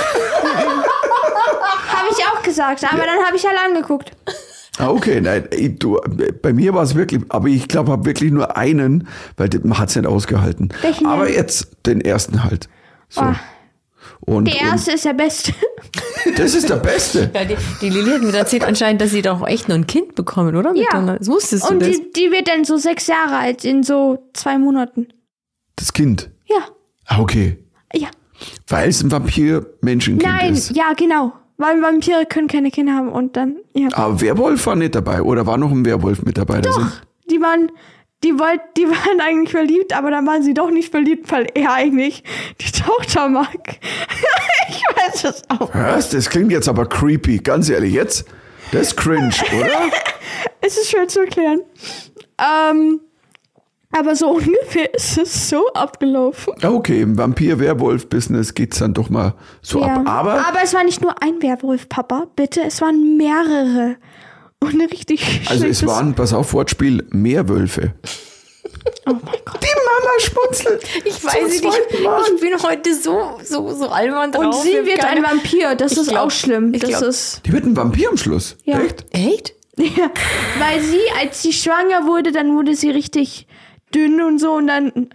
habe ich auch gesagt, aber dann habe ich alle angeguckt. Ah, okay, nein, du, bei mir war es wirklich, aber ich glaube, habe wirklich nur einen, weil man hat es nicht ausgehalten. Welchen aber jetzt den ersten halt. So. Oh, Und, der erste ist der beste. und *laughs* das ist der Beste. Ja, die, die Lilly hat mir erzählt anscheinend, dass sie doch echt noch ein Kind bekommen, oder? Mit Ja. Donald- Das wusstest du Und das? die, die wird dann so sechs Jahre alt in so zwei Monaten. Das Kind. Ja, Ah, okay. ja. Weil es ein Vampir-Menschenkind Nein, ist. ja, genau. Weil Vampire können keine Kinder haben und dann, ja. Aber Werwolf war nicht dabei. Oder war noch ein Werwolf mit dabei? Da sind- Die waren, die wollt, die waren eigentlich verliebt, aber dann waren sie doch nicht verliebt, weil er eigentlich die *laughs* Tochter mag. *laughs* ich weiß es auch. Was? Das klingt jetzt aber creepy. Ganz ehrlich, jetzt? Das ist cringe, *laughs* oder? Es ist schwer zu erklären. Ähm, aber so ungefähr ist es so abgelaufen. Okay, im Vampir-Werwolf-Business geht's dann doch mal so Ja. ab. Aber aber es war nicht nur ein Werwolf, Papa. Bitte, es waren mehrere. Und richtig Also es waren, pass auf, Wortspiel, mehr Wölfe. Oh mein Gott. Die Mama schmunzelt. Ich Zum weiß nicht, Mal. ich bin heute so, so, so albern drauf. Und sie Ich wird ein Vampir. Das Ich ist glaub- auch schlimm. ich Das glaub- ist. Die wird ein Vampir am Schluss. Ja. Echt? Echt? Ja, weil sie, als sie schwanger wurde, dann wurde sie richtig dünn und so und dann.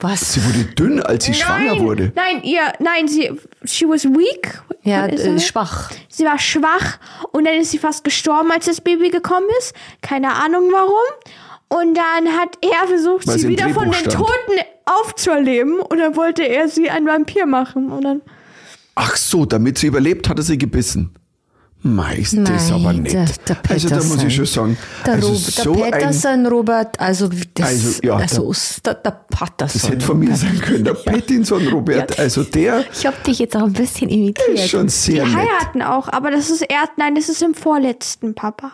Was? Sie wurde dünn, als sie schwanger nein, wurde. Nein, ihr, nein, sie, she was weak. Ja, äh, schwach. Sie war schwach und dann ist sie fast gestorben, als das Baby gekommen ist. Keine Ahnung warum. Und dann hat er versucht, Weil sie wieder von den stand. Toten aufzuerleben. Und dann wollte er sie ein Vampir machen. Und dann, Ach so, damit sie überlebt, hat er sie gebissen. Meist das ist Nein, aber nett. der- der also da muss ich schon sagen, Der, also Rob, so der ein, Peterson, Robert, also das, Also, ja, also, der, der Patterson. das hätte von mir sein können, der *laughs* Pattinson Robert, also der Ich habe dich jetzt auch ein bisschen imitiert. ist schon die sehr nett. heiraten auch, aber das ist erst, nein, das ist im vorletzten, Papa.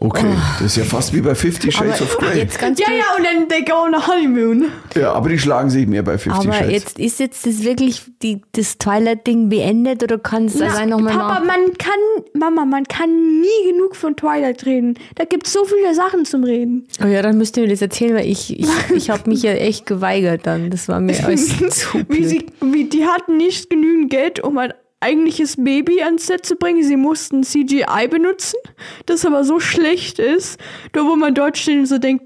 Okay, das ist ja fast wie bei Fifty Shades of aber Grey. jetzt ganz Ja, ja, und dann they go on a honeymoon. Ja, aber die schlagen sich mehr bei Fifty Aber Shades. jetzt ist jetzt das wirklich die, das Twilight-Ding beendet oder kann es Na, sein nochmal Papa, nach? man kann, Mama, man kann nie genug von Twilight reden. Da gibt es so viele Sachen zum Reden. Oh ja, dann müsst ihr mir das erzählen, weil ich, ich, *laughs* ich habe mich ja echt geweigert dann. Das war mir *laughs* alles zu wie blöd. sie, wie die hatten nicht genügend Geld, um ein eigentliches Baby ans Set zu bringen. Sie mussten CGI benutzen, das aber so schlecht ist, da wo man dort steht und so denkt,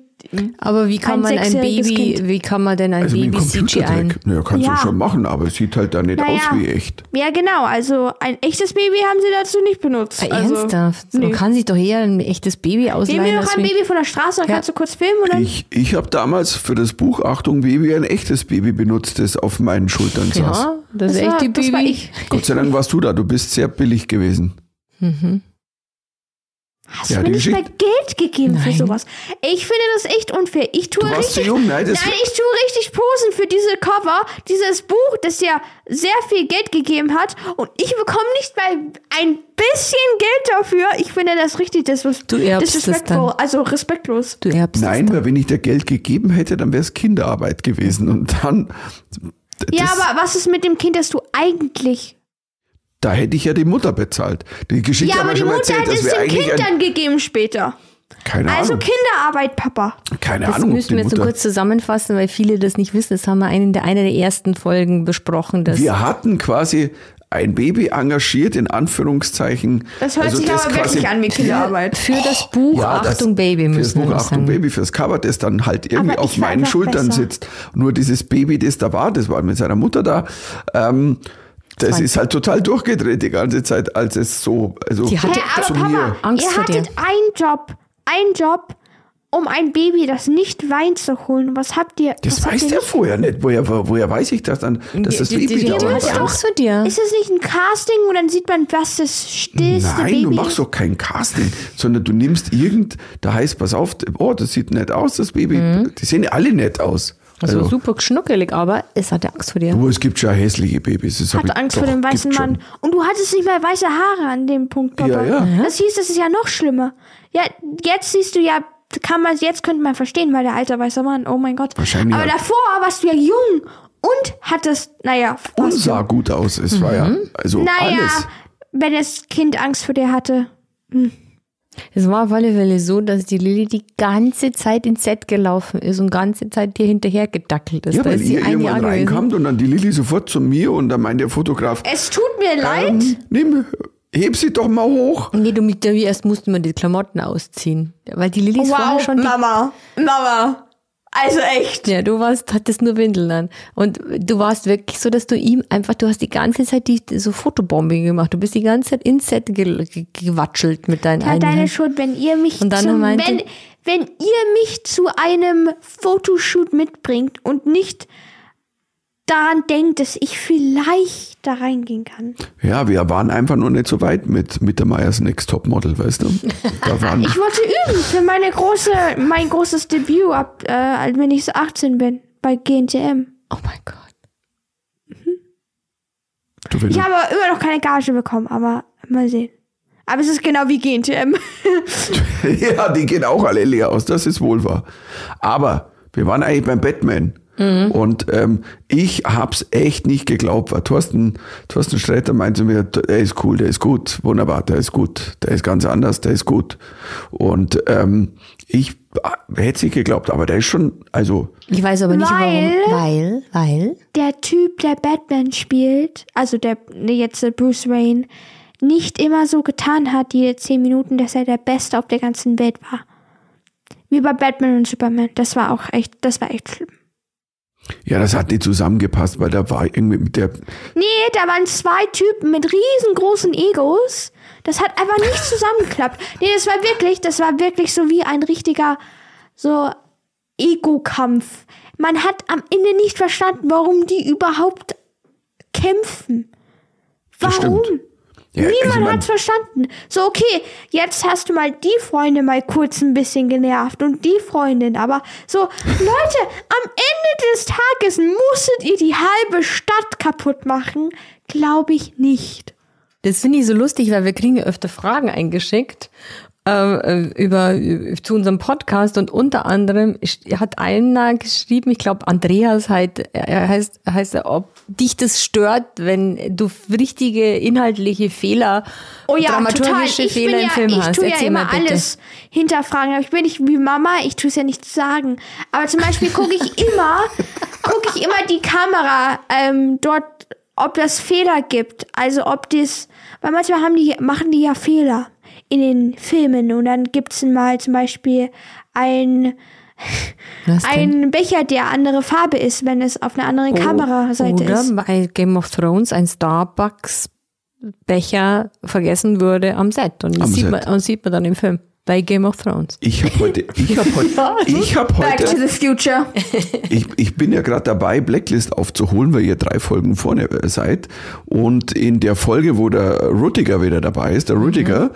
Aber wie kann Ein man ein Baby, Kind. wie kann man denn ein also mit Baby CGI? Computertrick. Naja, kannst Ja. du schon machen, aber es sieht halt da nicht Naja. aus wie echt. ja genau, also ein echtes Baby haben sie dazu nicht benutzt. Ah, also, Ernsthaft? nee. Man kann sich doch eher ein echtes Baby Nehmen ausleihen. wir doch als ein Baby von der Straße, dann Ja. kannst du kurz filmen dann. Ich, ich habe damals für das Buch Achtung Baby ein echtes Baby benutzt, das auf meinen Schultern saß. Ja, das ist Das echt war- die das war Baby. ich. Gott sei Dank warst du da, du bist sehr billig gewesen. Hast Ja, du die mir nicht mal Geschichte- Geld gegeben für Nein. sowas? Ich finde das echt unfair. Ich tue Du warst richtig, jung, nein, das- nein, ich tue richtig posen für diese Cover, dieses Buch, das ja sehr viel Geld gegeben hat und ich bekomme nicht mal ein bisschen Geld dafür. Ich finde das richtig dis Du erbst es disrespectful, dann. also respektlos. Du erbst Nein, es weil wenn ich dir Geld gegeben hätte, dann wäre es Kinderarbeit gewesen. Und dann, Ja, das- aber was ist mit dem Kind, das du eigentlich? Da hätte ich ja die Mutter bezahlt. Die Geschichte Ja, haben aber wir die schon mal Mutter erzählt, hat dass es wir dem eigentlich Kind ein, dann gegeben später. keine Also Ahnung, Kinderarbeit, Papa. keine Das Ahnung, ob müssen die wir jetzt so Mutter. kurz zusammenfassen, weil viele das nicht wissen. Das haben wir in der, einer der ersten Folgen besprochen. Dass Wir hatten quasi ein Baby engagiert, in Anführungszeichen. Das hört Also sich aber quasi- wirklich an wie Kinderarbeit. für das Buch Ja, das- Achtung Baby Für das müssen wir Buch noch Achtung sagen. Baby, fürs Cover, das dann halt irgendwie Aber auf meinen Schultern besser. sitzt. Nur dieses Baby, das da war, das war mit seiner Mutter da, ähm, das ist halt total durchgedreht die ganze Zeit, als es so, also Die hatte- aber zu Papa, mir. Angst ihr vor dir. hattet einen Job, einen Job, um ein Baby, das nicht weint, zu holen. Was habt ihr? Das weiß ihr der nicht? vorher nicht. Woher, woher weiß ich das dann, dass das Baby die, die, da hatte war? Angst vor dir. Ist es nicht ein Casting, wo dann sieht man, was das stillste Nein, Baby du machst ist? doch kein Casting, sondern du nimmst irgend, da heißt, pass auf, oh, das sieht nett aus, das Baby. Mhm. Die sehen alle nett aus. Also, Also, super schnuckelig, aber es hatte Angst vor dir. du, es gibt schon hässliche Babys. Das Hatte ich- Angst doch, vor dem weißen schon. Mann. Und du hattest nicht mal weiße Haare an dem Punkt, Papa. Ja, ja. Das hieß, das ist ja noch schlimmer. Ja, jetzt siehst du ja, kann man, jetzt könnte man verstehen, weil der alte weiße Mann, oh mein Gott. Wahrscheinlich Aber ja. davor warst du ja jung und hattest, naja, Und sah gut aus. Es war ja, also Naja, alles. wenn das Kind Angst vor dir hatte. Es war auf alle Fälle so, dass die Lilly die ganze Zeit ins Set gelaufen ist und ganze Zeit dir hinterher gedackelt ist. Ja, da weil ist sie ihr ein Jahr irgendwann reinkamt und dann die Lilly sofort zu mir und dann meint der Fotograf, Es tut mir leid. ähm, nimm, heb sie doch mal hoch. Nee, du, mit der- erst mussten wir die Klamotten ausziehen. Weil die Lilly ist vorher schon die Mama, Mama. Also echt. Ja, du warst, hattest nur Windeln an. Und du warst wirklich so, dass du ihm einfach, du hast die ganze Zeit die, so Fotobombing gemacht. Du bist die ganze Zeit ins Set ge ge gewatschelt mit deinen Ja, deine. Schuld, wenn ihr mich Und dann zum, meinte- wenn, wenn ihr mich zu einem Fotoshoot mitbringt und nicht daran denkt, dass ich vielleicht da reingehen kann. Ja, wir waren einfach nur nicht so weit mit, mit der Meyers Next Top Model, weißt du? Da waren, *laughs* Ich wollte üben für meine große, mein großes Debüt ab, äh, wenn ich so 18 bin, bei GNTM. Oh mein Gott. wenn Ich habe immer noch keine Gage bekommen, aber mal sehen. Aber es ist genau wie GNTM. *laughs* ja, die gehen auch alle leer aus, das ist wohl wahr. Aber wir waren eigentlich beim Batman. Und ähm, ich hab's echt nicht geglaubt, weil Thorsten, Thorsten Sträter meinte mir, der ist cool, der ist gut, wunderbar, der ist gut, der ist ganz anders, der ist gut. Und ähm, ich ah, hätte es nicht geglaubt, aber der ist schon, also, Ich weiß aber nicht Weil- warum. Weil, weil. Der Typ, der Batman spielt, also der nee, jetzt Bruce Wayne, nicht immer so getan hat, die zehn Minuten, dass er der Beste auf der ganzen Welt war. Wie bei Batman und Superman. Das war auch echt, das war echt schlimm. Ja, das hat nicht zusammengepasst, weil da war irgendwie mit der, Nee, da waren zwei Typen mit riesengroßen Egos. Das hat einfach nicht zusammengeklappt. *laughs* Nee, das war wirklich, das war wirklich so wie ein richtiger, so Ego-Kampf. Man hat am Ende nicht verstanden, warum die überhaupt kämpfen. Warum? stimmt. Ja, Niemand ich mein- hat's verstanden. So, okay, jetzt hast du mal die Freunde mal kurz ein bisschen genervt und die Freundin, aber so, Leute, am Ende des Tages musstet ihr die halbe Stadt kaputt machen? Glaube ich nicht. Das finde ich so lustig, weil wir kriegen ja öfter Fragen eingeschickt äh, über zu unserem Podcast und unter anderem hat einer geschrieben, ich glaube Andreas halt, er heißt, heißt er, ob dich das stört, wenn du richtige inhaltliche Fehler, Oh ja, dramaturgische Ich Fehler ja, im Film ich hast. tue ja Erzähl immer alles hinterfragen. Ich bin nicht wie Mama, ich tue es ja nicht sagen. Aber zum Beispiel gucke ich *laughs* immer, gucke ich immer die Kamera ähm, dort, ob das Fehler gibt. Also ob das, weil manchmal haben die, machen die ja Fehler in den Filmen und dann gibt's mal zum Beispiel ein? *laughs* ein Becher, der andere Farbe ist, wenn es auf einer anderen Kameraseite Oder ist. bei Game of Thrones ein Starbucks Becher vergessen wurde am Set und das Am sieht, Set. Man, und sieht man dann im Film bei Game of Thrones. ich habe heute, ich habe heute, *laughs* ich habe Back to heute, the future. *laughs* ich, ich bin ja gerade dabei, Blacklist aufzuholen, weil ihr drei Folgen vorne äh, seid. Und in der Folge, wo der Rüdiger wieder dabei ist, der Rüdiger,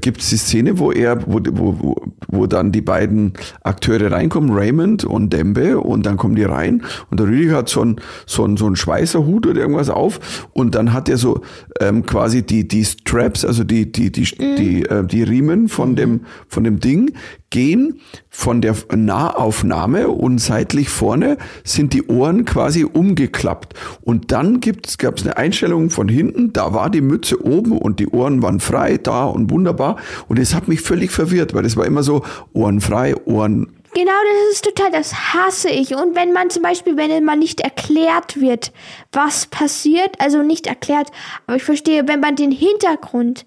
gibt es die Szene, wo er, wo, wo, wo, wo dann die beiden Akteure reinkommen, Raymond und Dembe, und dann kommen die rein und der Rüdiger hat so einen so einen, so einen Schweißerhut oder irgendwas auf und dann hat er so ähm, quasi die, die Straps, also die, die, die, die, äh, die Riemen von dem, von dem Ding gehen von der Nahaufnahme und seitlich vorne sind die Ohren quasi umgeklappt. Und dann gibt's, gab's eine Einstellung von hinten, da war die Mütze oben und die Ohren waren frei da und wunderbar. Und es hat mich völlig verwirrt, weil es war immer so Ohren frei, Ohren Genau, das ist total, das hasse ich. Und wenn man zum Beispiel, wenn man nicht erklärt wird, was passiert, also nicht erklärt, aber ich verstehe, wenn man den Hintergrund,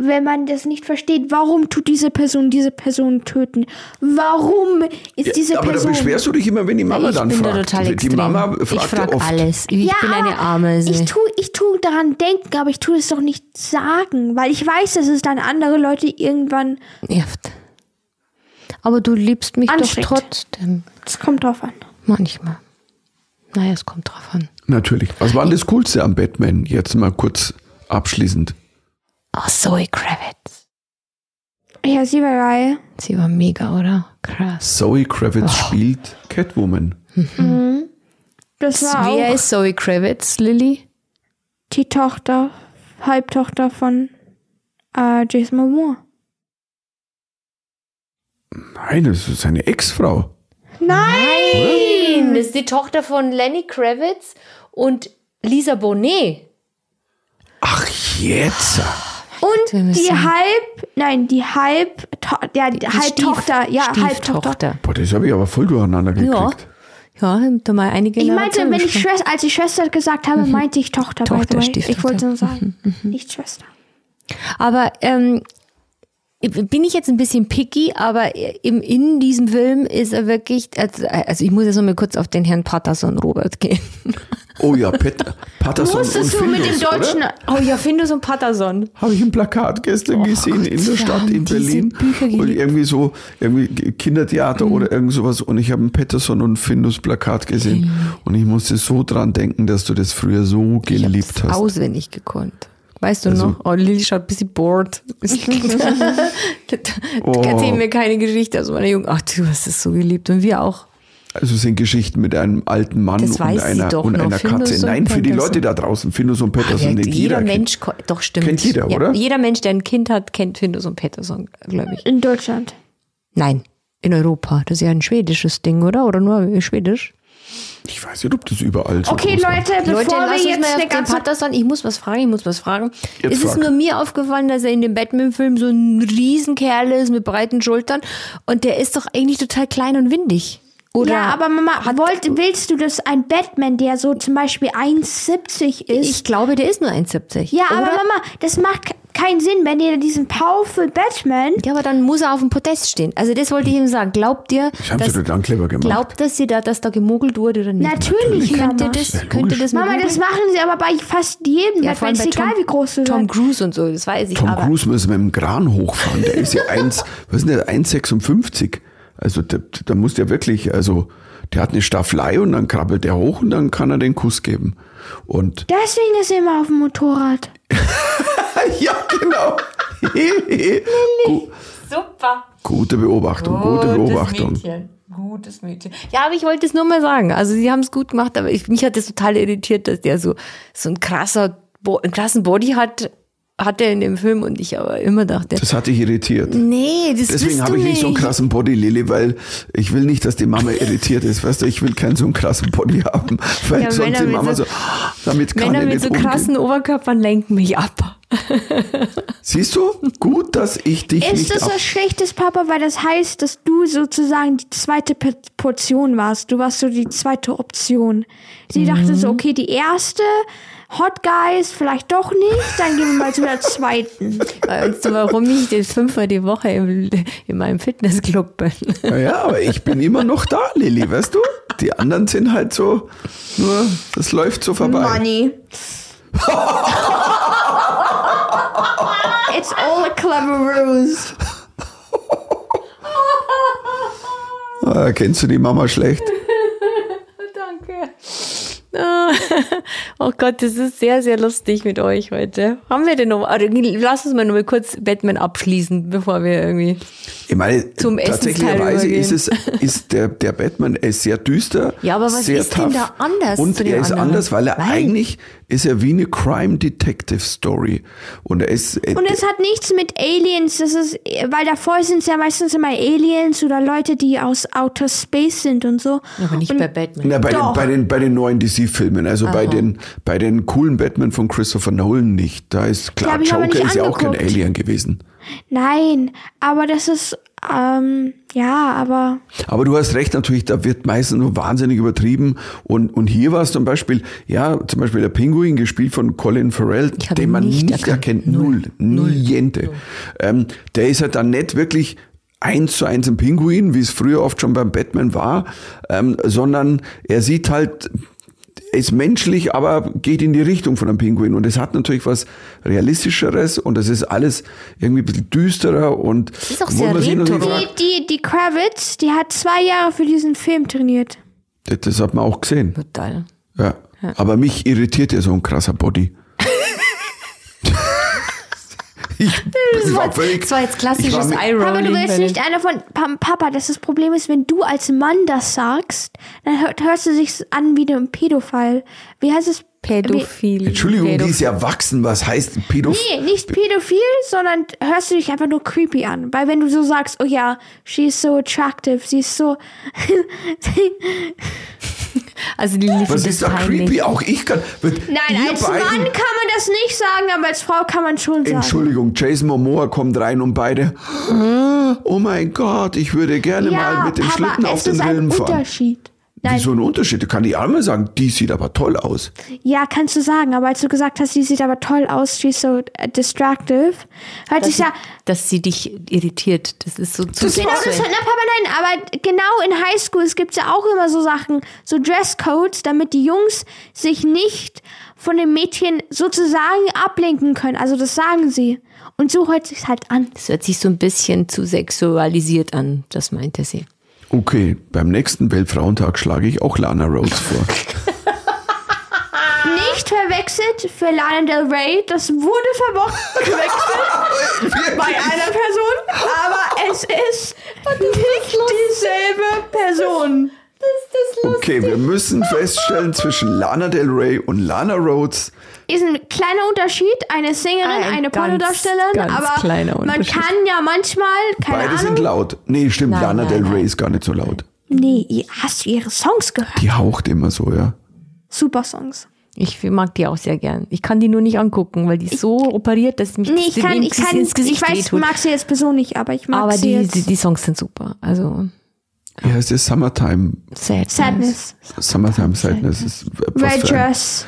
wenn man das nicht versteht, warum tut diese Person diese Person töten? Warum ist diese aber Person... da beschwerst du dich immer, wenn die Mama ich dann bin fragt. da total die extrem. Mama ich fragt ja frage oft. alles. Ich Ja, bin eine aber Ameise. Ich tue ich tu daran denken, aber ich tue es doch nicht sagen, weil ich weiß, dass es dann andere Leute irgendwann... Nervt. Aber du liebst mich doch trotzdem. Es kommt drauf an. Manchmal. Naja, es kommt drauf an. Natürlich. Was war denn das Coolste am Batman? Jetzt mal kurz abschließend. Oh, Zoe Kravitz. Ja, sie war geil. Sie war mega, oder? Krass. Zoe Kravitz Oh. spielt Catwoman. Das war auch... Wer ist Zoe Kravitz, Lilly? die Tochter, Halbtochter von äh, Jason Momoa. Nein, das ist seine Ex-Frau. Nein! Das ist die Tochter von Lenny Kravitz und Lisa Bonet. Ach, jetzt. Und die Halb, nein, die Halb, ja, die Halbtochter, ja, Halbtochter. Boah, das habe ich aber voll durcheinander Ja. gekriegt. Ja, da mal einige Ich meinte, wenn ich. Schwester, als ich Schwester gesagt habe, meinte ich Tochter, Tochter. Stieftochter. Ich wollte nur sagen, nicht Schwester. Aber ähm, bin ich jetzt ein bisschen picky, aber im, in diesem Film ist er wirklich, also, also ich muss jetzt noch mal kurz auf den Herrn Patterson Robert gehen. *laughs* Oh ja, Pet Patterson Musstest und du mit dem deutschen, oder? Oh ja, Findus und Patterson. Habe ich ein Plakat gestern gesehen in der Stadt in Berlin. Und irgendwie so irgendwie Kindertheater oder irgend sowas. Und ich habe ein Patterson und Findus Plakat gesehen. Und ich musste so dran denken, dass du das früher so geliebt hast. Auswendig gekonnt. Weißt du Also- noch? Oh, Lilly schaut ein bisschen bored. *laughs* Oh. Erzähl mir keine Geschichte aus meiner Jugend. Ach, du hast es so geliebt. Und wir auch. Also es sind Geschichten mit einem alten Mann Das und weiß sie einer, doch und noch. einer Katze. und Nein, für die. Leute da draußen. Findus und Patterson. Ja, nicht jeder jeder kennt. Mensch, doch stimmt. Kennt jeder, ja, oder? Jeder Mensch, der ein Kind hat, kennt Findus und Patterson, glaube ich. in Deutschland. Nein, in Europa. Das ist ja ein schwedisches Ding, oder? Oder nur schwedisch? Ich weiß nicht, ob das überall so Okay, groß war. Leute, Leute, bevor lass wir uns jetzt mal eine ganze Patterson. Ich muss was fragen, ich muss was fragen. Jetzt es ist frag. nur mir aufgefallen, dass er in dem Batman-Film so ein Riesenkerl ist mit breiten Schultern. Und der ist doch eigentlich total klein und windig. Oder ja, aber Mama, wollt, willst du, dass ein Batman, der so zum Beispiel 1,70 ist? ich glaube, der ist nur 1,70. ja, aber oder? Mama, das macht ke- keinen Sinn, wenn ihr diesen powerful Batman. Ja, aber dann muss er auf dem Podest stehen. Also das wollte ich ihm sagen. Glaubt ihr, haben dass, sie dann clever gemacht. glaubt, dass sie da, dass da gemogelt wurde oder nicht? Natürlich, Könnt ihr Mama. das, Ja, könnt ihr das Mama, das machen sie aber bei fast jedem ja, Batman. Ist egal, Tom, wie groß du Tom. Cruise und so, das weiß ich. Tom aber Cruise muss mit dem Kran hochfahren. Der ist ja 1, was ist denn der, 1,56. Also da, da muss der wirklich, also der hat eine Staffelei und dann krabbelt der hoch und dann kann er den Kuss geben. Und *laughs* Deswegen ist er immer auf dem Motorrad. *laughs* ja, genau. *laughs* Gu- super. Gute Beobachtung, gute Beobachtung. Mädchen. Gutes Mädchen. Ja, aber ich wollte es nur mal sagen. Also sie haben es gut gemacht, aber ich, mich hat das total irritiert, dass der so, so ein krasser, Bo einen krassen Body hat, hat er in dem Film und ich aber immer dachte, Das hat dich irritiert. nee, das Deswegen habe ich nicht so einen krassen Body, Lilly, weil ich will nicht, dass die Mama irritiert ist. Weißt du, ich will keinen so einen krassen Body haben, weil Ja, sonst die Mama so, so- "Ah, damit kann Männer ich mit so umgehen. krassen Oberkörpern lenken mich ab. Siehst du? Gut, dass ich dich Ist nicht das ab was Schlechtes, Papa? Weil das heißt, dass du sozusagen die zweite Portion warst. Du warst so die zweite Option. Sie dachte Mhm. so, okay, die erste Hot Guys vielleicht doch nicht, dann gehen wir mal zu der zweiten. Weißt du, warum ich jetzt fünfmal die Woche im, in meinem Fitnessclub bin? Ja, aber ich bin immer noch da, Lilly, weißt du? Die anderen sind halt so, nur, das läuft so vorbei. Money. It's all a clever ruse. Ah, kennst du die Mama schlecht? Ah, *laughs* Oh Gott, das ist sehr, sehr lustig mit euch heute. Haben wir denn noch, also, lass uns mal nur mal kurz Batman abschließen, bevor wir irgendwie. Ich meine, Zum tatsächlicherweise ist es, ist der, der Batman, ist sehr düster. Ja, aber was ist denn tough. da anders Und er ist anderen? anders, weil er Weil- eigentlich ist er wie eine Crime Detective Story. Und er ist, äh, Und es hat nichts mit Aliens, das ist, weil davor sind es ja meistens immer Aliens oder Leute, die aus Outer Space sind und so. Aber nicht bei Batman. Na, bei, den, bei, den, bei den neuen DC-Filmen, also bei den, bei den coolen Batman von Christopher Nolan nicht. Da ist klar, aber Joker ist ja auch kein. Alien gewesen. Nein, aber das ist, ähm, ja, aber Aber du hast recht, natürlich, da wird meistens nur wahnsinnig übertrieben. Und, und hier war es zum Beispiel, ja, zum Beispiel der Pinguin, gespielt von Colin Farrell, den man nicht nicht, erkannt. erkennt. Null. Null. Niente. Ähm, der ist halt dann nicht wirklich eins zu eins ein Pinguin, wie es früher oft schon beim Batman war, ähm, sondern er sieht halt, ist menschlich, aber geht in die Richtung von einem Pinguin. Und es hat natürlich was Realistischeres und es ist alles irgendwie ein bisschen düsterer und ist auch sehr retro. die, die, die Kravitz, die hat zwei Jahre für diesen Film trainiert. das, das hat man auch gesehen. Total. Ja. Aber mich irritiert ja so ein krasser Body. Ich, *laughs* ich war völlig. Das war jetzt klassisches Eye-Rolling. Aber du willst nicht einer von Pa- Papa, das, das Problem ist, wenn du als Mann das sagst, dann hört, hörst du sich an wie ein Pädophil. Wie heißt es? Pädophil. Entschuldigung, die Pädophil. ist erwachsen. Was heißt Pädophil? Nee, nicht pädophil, sondern hörst du dich einfach nur creepy an. Weil wenn du so sagst, oh ja, she is so attractive, sie ist so... *laughs* *laughs* Also die Lilly Was ist das da peinlich. creepy? Auch ich kann. Nein, als beiden- Mann kann man das nicht sagen, aber als Frau kann man schon sagen. Entschuldigung, Jason Momoa kommt rein und beide. Oh mein Gott, ich würde gerne ja, mal mit dem Papa, Schlitten auf den ist ein Rillen fahren. Unterschied. Nein, Wieso ein Unterschied? Da kann ich auch mal sagen, die sieht aber toll aus. ja, kannst du sagen, aber als du gesagt hast, sie sieht aber toll aus, she's so äh, distractive, hört sich ja... Dass sie dich irritiert. Das ist so zu Genau, das sexuell. hört, na, Papa, nein, aber genau in Highschools gibt es ja auch immer so Sachen, so Dresscodes, damit die Jungs sich nicht von den Mädchen sozusagen ablenken können. Also das sagen sie. Und so hört sich's halt an. Das hört sich so ein bisschen zu sexualisiert an. Das meinte sie. Okay, beim nächsten Weltfrauentag schlage ich auch Lana Rhodes vor. *laughs* Nicht verwechselt für Lana Del Rey, das wurde *laughs* verwechselt bei einer Person, aber es ist nicht dieselbe Person. Okay, wir müssen feststellen, zwischen Lana Del Rey und Lana Rhodes, ist ein kleiner Unterschied, eine Sängerin, Ein eine ganz, Pornodarstellerin, ganz aber kleiner man Unterschied. kann ja manchmal, keine beide Ahnung, sind laut. Nee, stimmt, Nein, Lana nein, Del nein. Rey ist gar nicht so laut. Nee, hast du ihre Songs gehört? Die haucht immer so, ja. Super Songs. Ich mag die auch sehr gern. Ich kann die nur nicht angucken, weil die ist so operiert, dass mich Nee, das ich kann, ins, ich kann, ins Gesicht ich weiß, wehtut. mag sie jetzt persönlich, aber ich mag Aber sie die, jetzt. die, die Songs sind super. Also Wie heißt das? Summertime. Sadness. Sadness, Summertime Sadness. Ist Red Dress,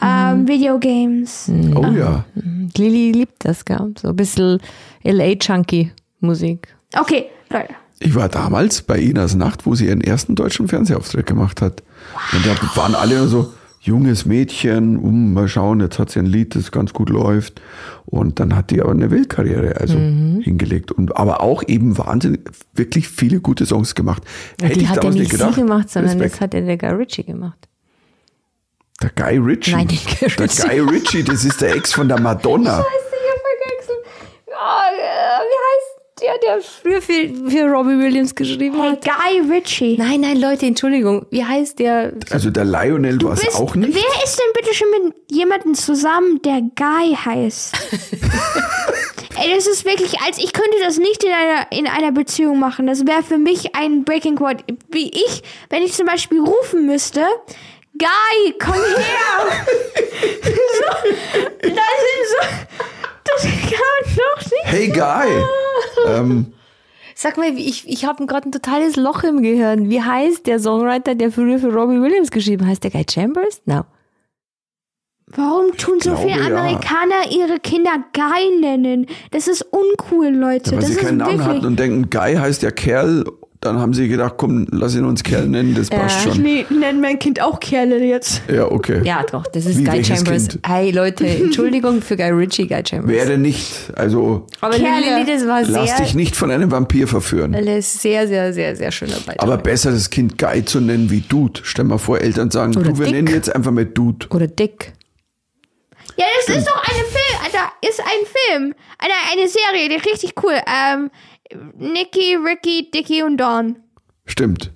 ähm, Videogames. Oh ja. Lilly liebt das, gell? So ein bisschen LA-Chunky-Musik. Okay, Leute. Ich war damals bei Inas Nacht, wo sie ihren ersten deutschen Fernsehauftritt gemacht hat. Und da waren alle so, junges Mädchen, um, mal schauen, jetzt hat sie ein Lied, das ganz gut läuft. Und dann hat die aber eine Weltkarriere also Mhm. hingelegt. Und aber auch eben wahnsinnig, wirklich viele gute Songs gemacht. Hätte die ich hat ja damals nicht nicht gedacht. sie gemacht, sondern Respekt. das hat ja der Guy Ritchie gemacht. Der Guy Ritchie. Nein, nicht Guy Der Ritchie. Guy Ritchie, das ist der Ex von der Madonna. wie heißt der, der früher für, für Robbie Williams geschrieben Hey, hat? Guy Ritchie. Nein, nein, Leute, Entschuldigung. Wie heißt der? Also der Lionel war es Bist- auch nicht. Wer ist denn bitte schon mit jemandem zusammen, der Guy heißt? *laughs* Ey, das ist wirklich, als ich könnte das nicht in einer, in einer Beziehung machen. Das wäre für mich ein Breaking Point. Wie ich, wenn ich zum Beispiel rufen müsste, Guy, komm her! *laughs* so, das sind so, das kann man doch nicht. Hey Guy. Ähm, Sag mal, ich, ich habe gerade ein totales Loch im Gehirn. Wie heißt der Songwriter, der früher für Robbie Williams geschrieben hat? Heißt der Guy Chambers? No. Warum tun so glaube, viele ja. Amerikaner ihre Kinder Guy nennen? Das ist uncool, Leute. weil das sie ist keinen Namen hatten und denken, Guy heißt ja Kerl. Dann haben sie gedacht, komm, lass ihn uns Kerl nennen, das passt schon. Nee, nenn mein Kind auch Kerle jetzt. Ja, okay. Ja, doch, das ist Wie, Guy Chambers. Kind? Hey Leute, Entschuldigung für Guy Ritchie, Guy Chambers. Wäre nicht. Also Aber Kerle. Das war lass sehr, dich nicht von einem Vampir verführen. alles sehr, sehr, sehr, sehr schöner Beitrag. Aber besser das Kind Guy zu nennen wie Dude. Stell mal vor, Eltern sagen, Oder du, wir Dick. nennen jetzt einfach mal Dude. Oder Dick. Ja, das ist doch eine Film, Alter, ist ein Film. Eine, eine Serie, die richtig cool. Ähm, Nicky, Ricky, Dicky und Dawn. Stimmt.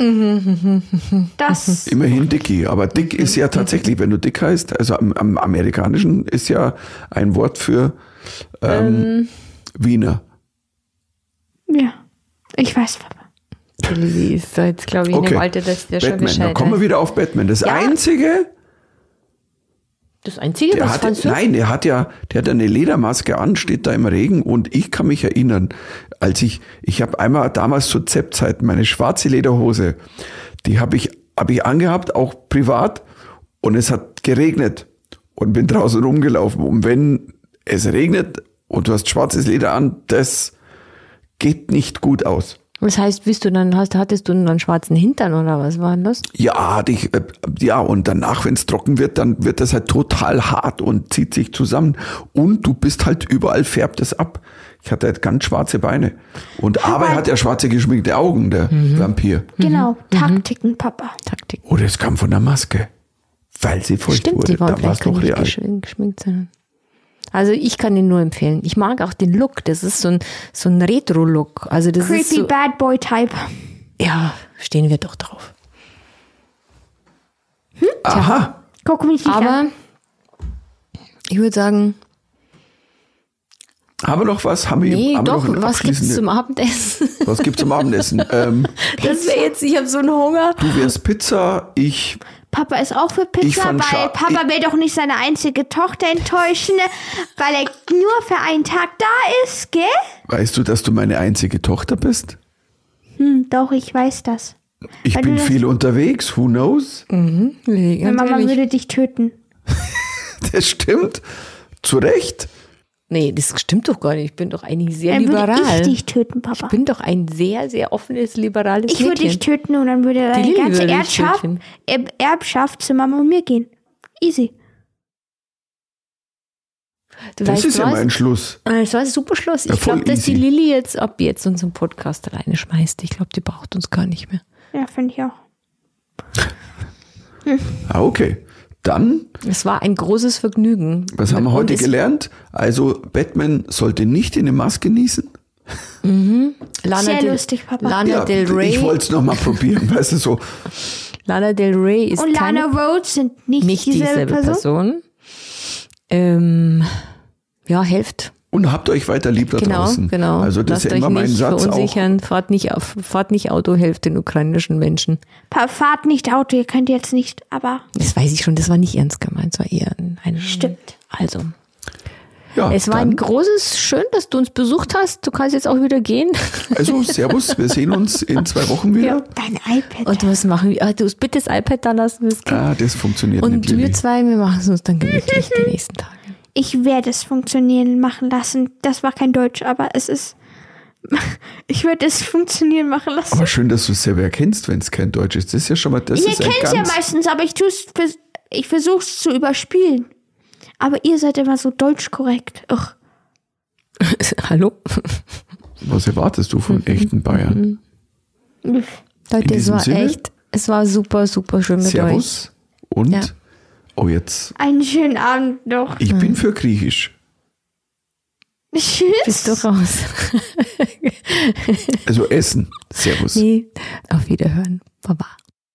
Das. Immerhin Dicky. Aber Dick ist ja tatsächlich, wenn du Dick heißt, also am, am amerikanischen ist ja ein Wort für ähm, Wiener. ja. Ich weiß, Lilly ist so jetzt, glaube ich, in Okay. dem Alter, dass der schon Batman. Bescheid Dann kommen wir wieder auf Batman. Das Ja. Einzige, Das Einzige, der was hat, fandst du? nein, er hat ja, der hat eine Ledermaske an, steht da im Regen und ich kann mich erinnern, als ich, ich habe einmal damals zur ZEP-Zeit meine schwarze Lederhose, die habe ich, habe ich angehabt, auch privat und es hat geregnet und bin draußen rumgelaufen und wenn es regnet und du hast schwarzes Leder an, das geht nicht gut aus. Das heißt, bist du dann, hast, hattest du einen schwarzen Hintern oder was war denn das? Ja, hatte ich, äh, ja, und danach, wenn es trocken wird, dann wird das halt total hart und zieht sich zusammen. Und du bist halt überall, färbt es ab. Ich hatte halt ganz schwarze Beine. Und aber er hat ja schwarze geschminkte Augen, der Mhm. Vampir. Genau, Taktiken, Papa. Taktik. Oder es kam von der Maske. Weil sie feucht Stimmt, wurde. die waren Da war es noch real. geschminkt, geschminkt sein. Also ich kann den nur empfehlen. Ich mag auch den Look. Das ist so ein, so ein Retro-Look. Also das ist Creepy so, Bad Boy Type. ja, stehen wir doch drauf. Aha. Guck mich nicht an. Aber ich würde sagen, Haben wir noch was? Haben wir, nee, haben doch, *laughs* was gibt's zum Abendessen? Was gibt's zum Abendessen? ähm, Das wäre jetzt, ich habe so einen Hunger. du wärst Pizza, ich Papa ist auch für Pizza, weil scha- Papa will doch nicht seine einzige Tochter enttäuschen, weil er nur für einen Tag da ist, gell? Weißt du, dass du meine einzige Tochter bist? Hm, doch, ich weiß das. Ich Weil bin viel unterwegs, who knows? Nee, Meine ganz Mama ehrlich. würde dich töten. *laughs* Das stimmt. Zu Recht. Nee, das stimmt doch gar nicht. Ich bin doch eigentlich sehr Dann würde liberal. ich dich töten, Papa. Ich bin doch ein sehr, sehr offenes, liberales Ich würde dich töten und dann würde deine Lilly ganze würde Erbschaft, Erbschaft zu Mama und mir gehen. Easy. Du Das weißt ist ja mein Schluss. Das war ein super Schluss. Ja, Ich glaube, dass die. Lilly jetzt ab jetzt unseren Podcast alleine schmeißt. Ich glaube, die braucht uns gar nicht mehr. Ja, finde ich auch. Ah, okay. Dann, Es war ein großes Vergnügen. was haben wir heute gelernt? Also, Batman sollte nicht in eine Maske niesen. Lana Sehr Del, lustig, Papa. Lana Del Rey. ich wollte es nochmal probieren, *laughs* weißt du so. Lana Del Rey ist Und Lana Rhodes sind nicht, nicht dieselbe dieselbe Person. Person. Ähm, ja, helft. Und habt euch weiter lieb da Genau, draußen. genau. Also das Lasst ist ja immer euch mein nicht Satz auch. verunsichern. Fahrt nicht, auf, fahrt nicht Auto, helft den ukrainischen Menschen. Pa- Fahrt nicht Auto, ihr könnt jetzt nicht, aber Das weiß ich schon, das war nicht ernst gemeint, es war eher ein, Stimmt. Also, Ja, es war ein großes, schön, dass du uns besucht hast. Du kannst jetzt auch wieder gehen. *laughs* also Servus, wir sehen uns in zwei Wochen wieder. dein iPad. Und was machen wir? Ah, Du musst bitte das iPad da lassen. Das. Ah, das funktioniert Und nicht, Lilly. wir zwei, wir machen es uns dann gemütlich die nächsten Tage. Ich werde es funktionieren machen lassen. Das war kein Deutsch, aber es ist. *laughs* Ich werde es funktionieren machen lassen. Aber schön, dass du es selber erkennst, wenn es kein Deutsch ist. Das ist ja schon mal, das ein kennt es ja meistens, aber ich vers- ich versuche es zu überspielen. Aber ihr seid immer so deutsch korrekt. Ugh. *laughs* Hallo? was erwartest du von echten Bayern? Leute, es war Sinne? echt, es war super, super schön mit euch. Servus und, Ja. Oh jetzt, Einen schönen Abend noch. ich bin für Griechisch. Tschüss. Bist du raus? Also Essen. Servus. nee, auf Wiederhören. Baba.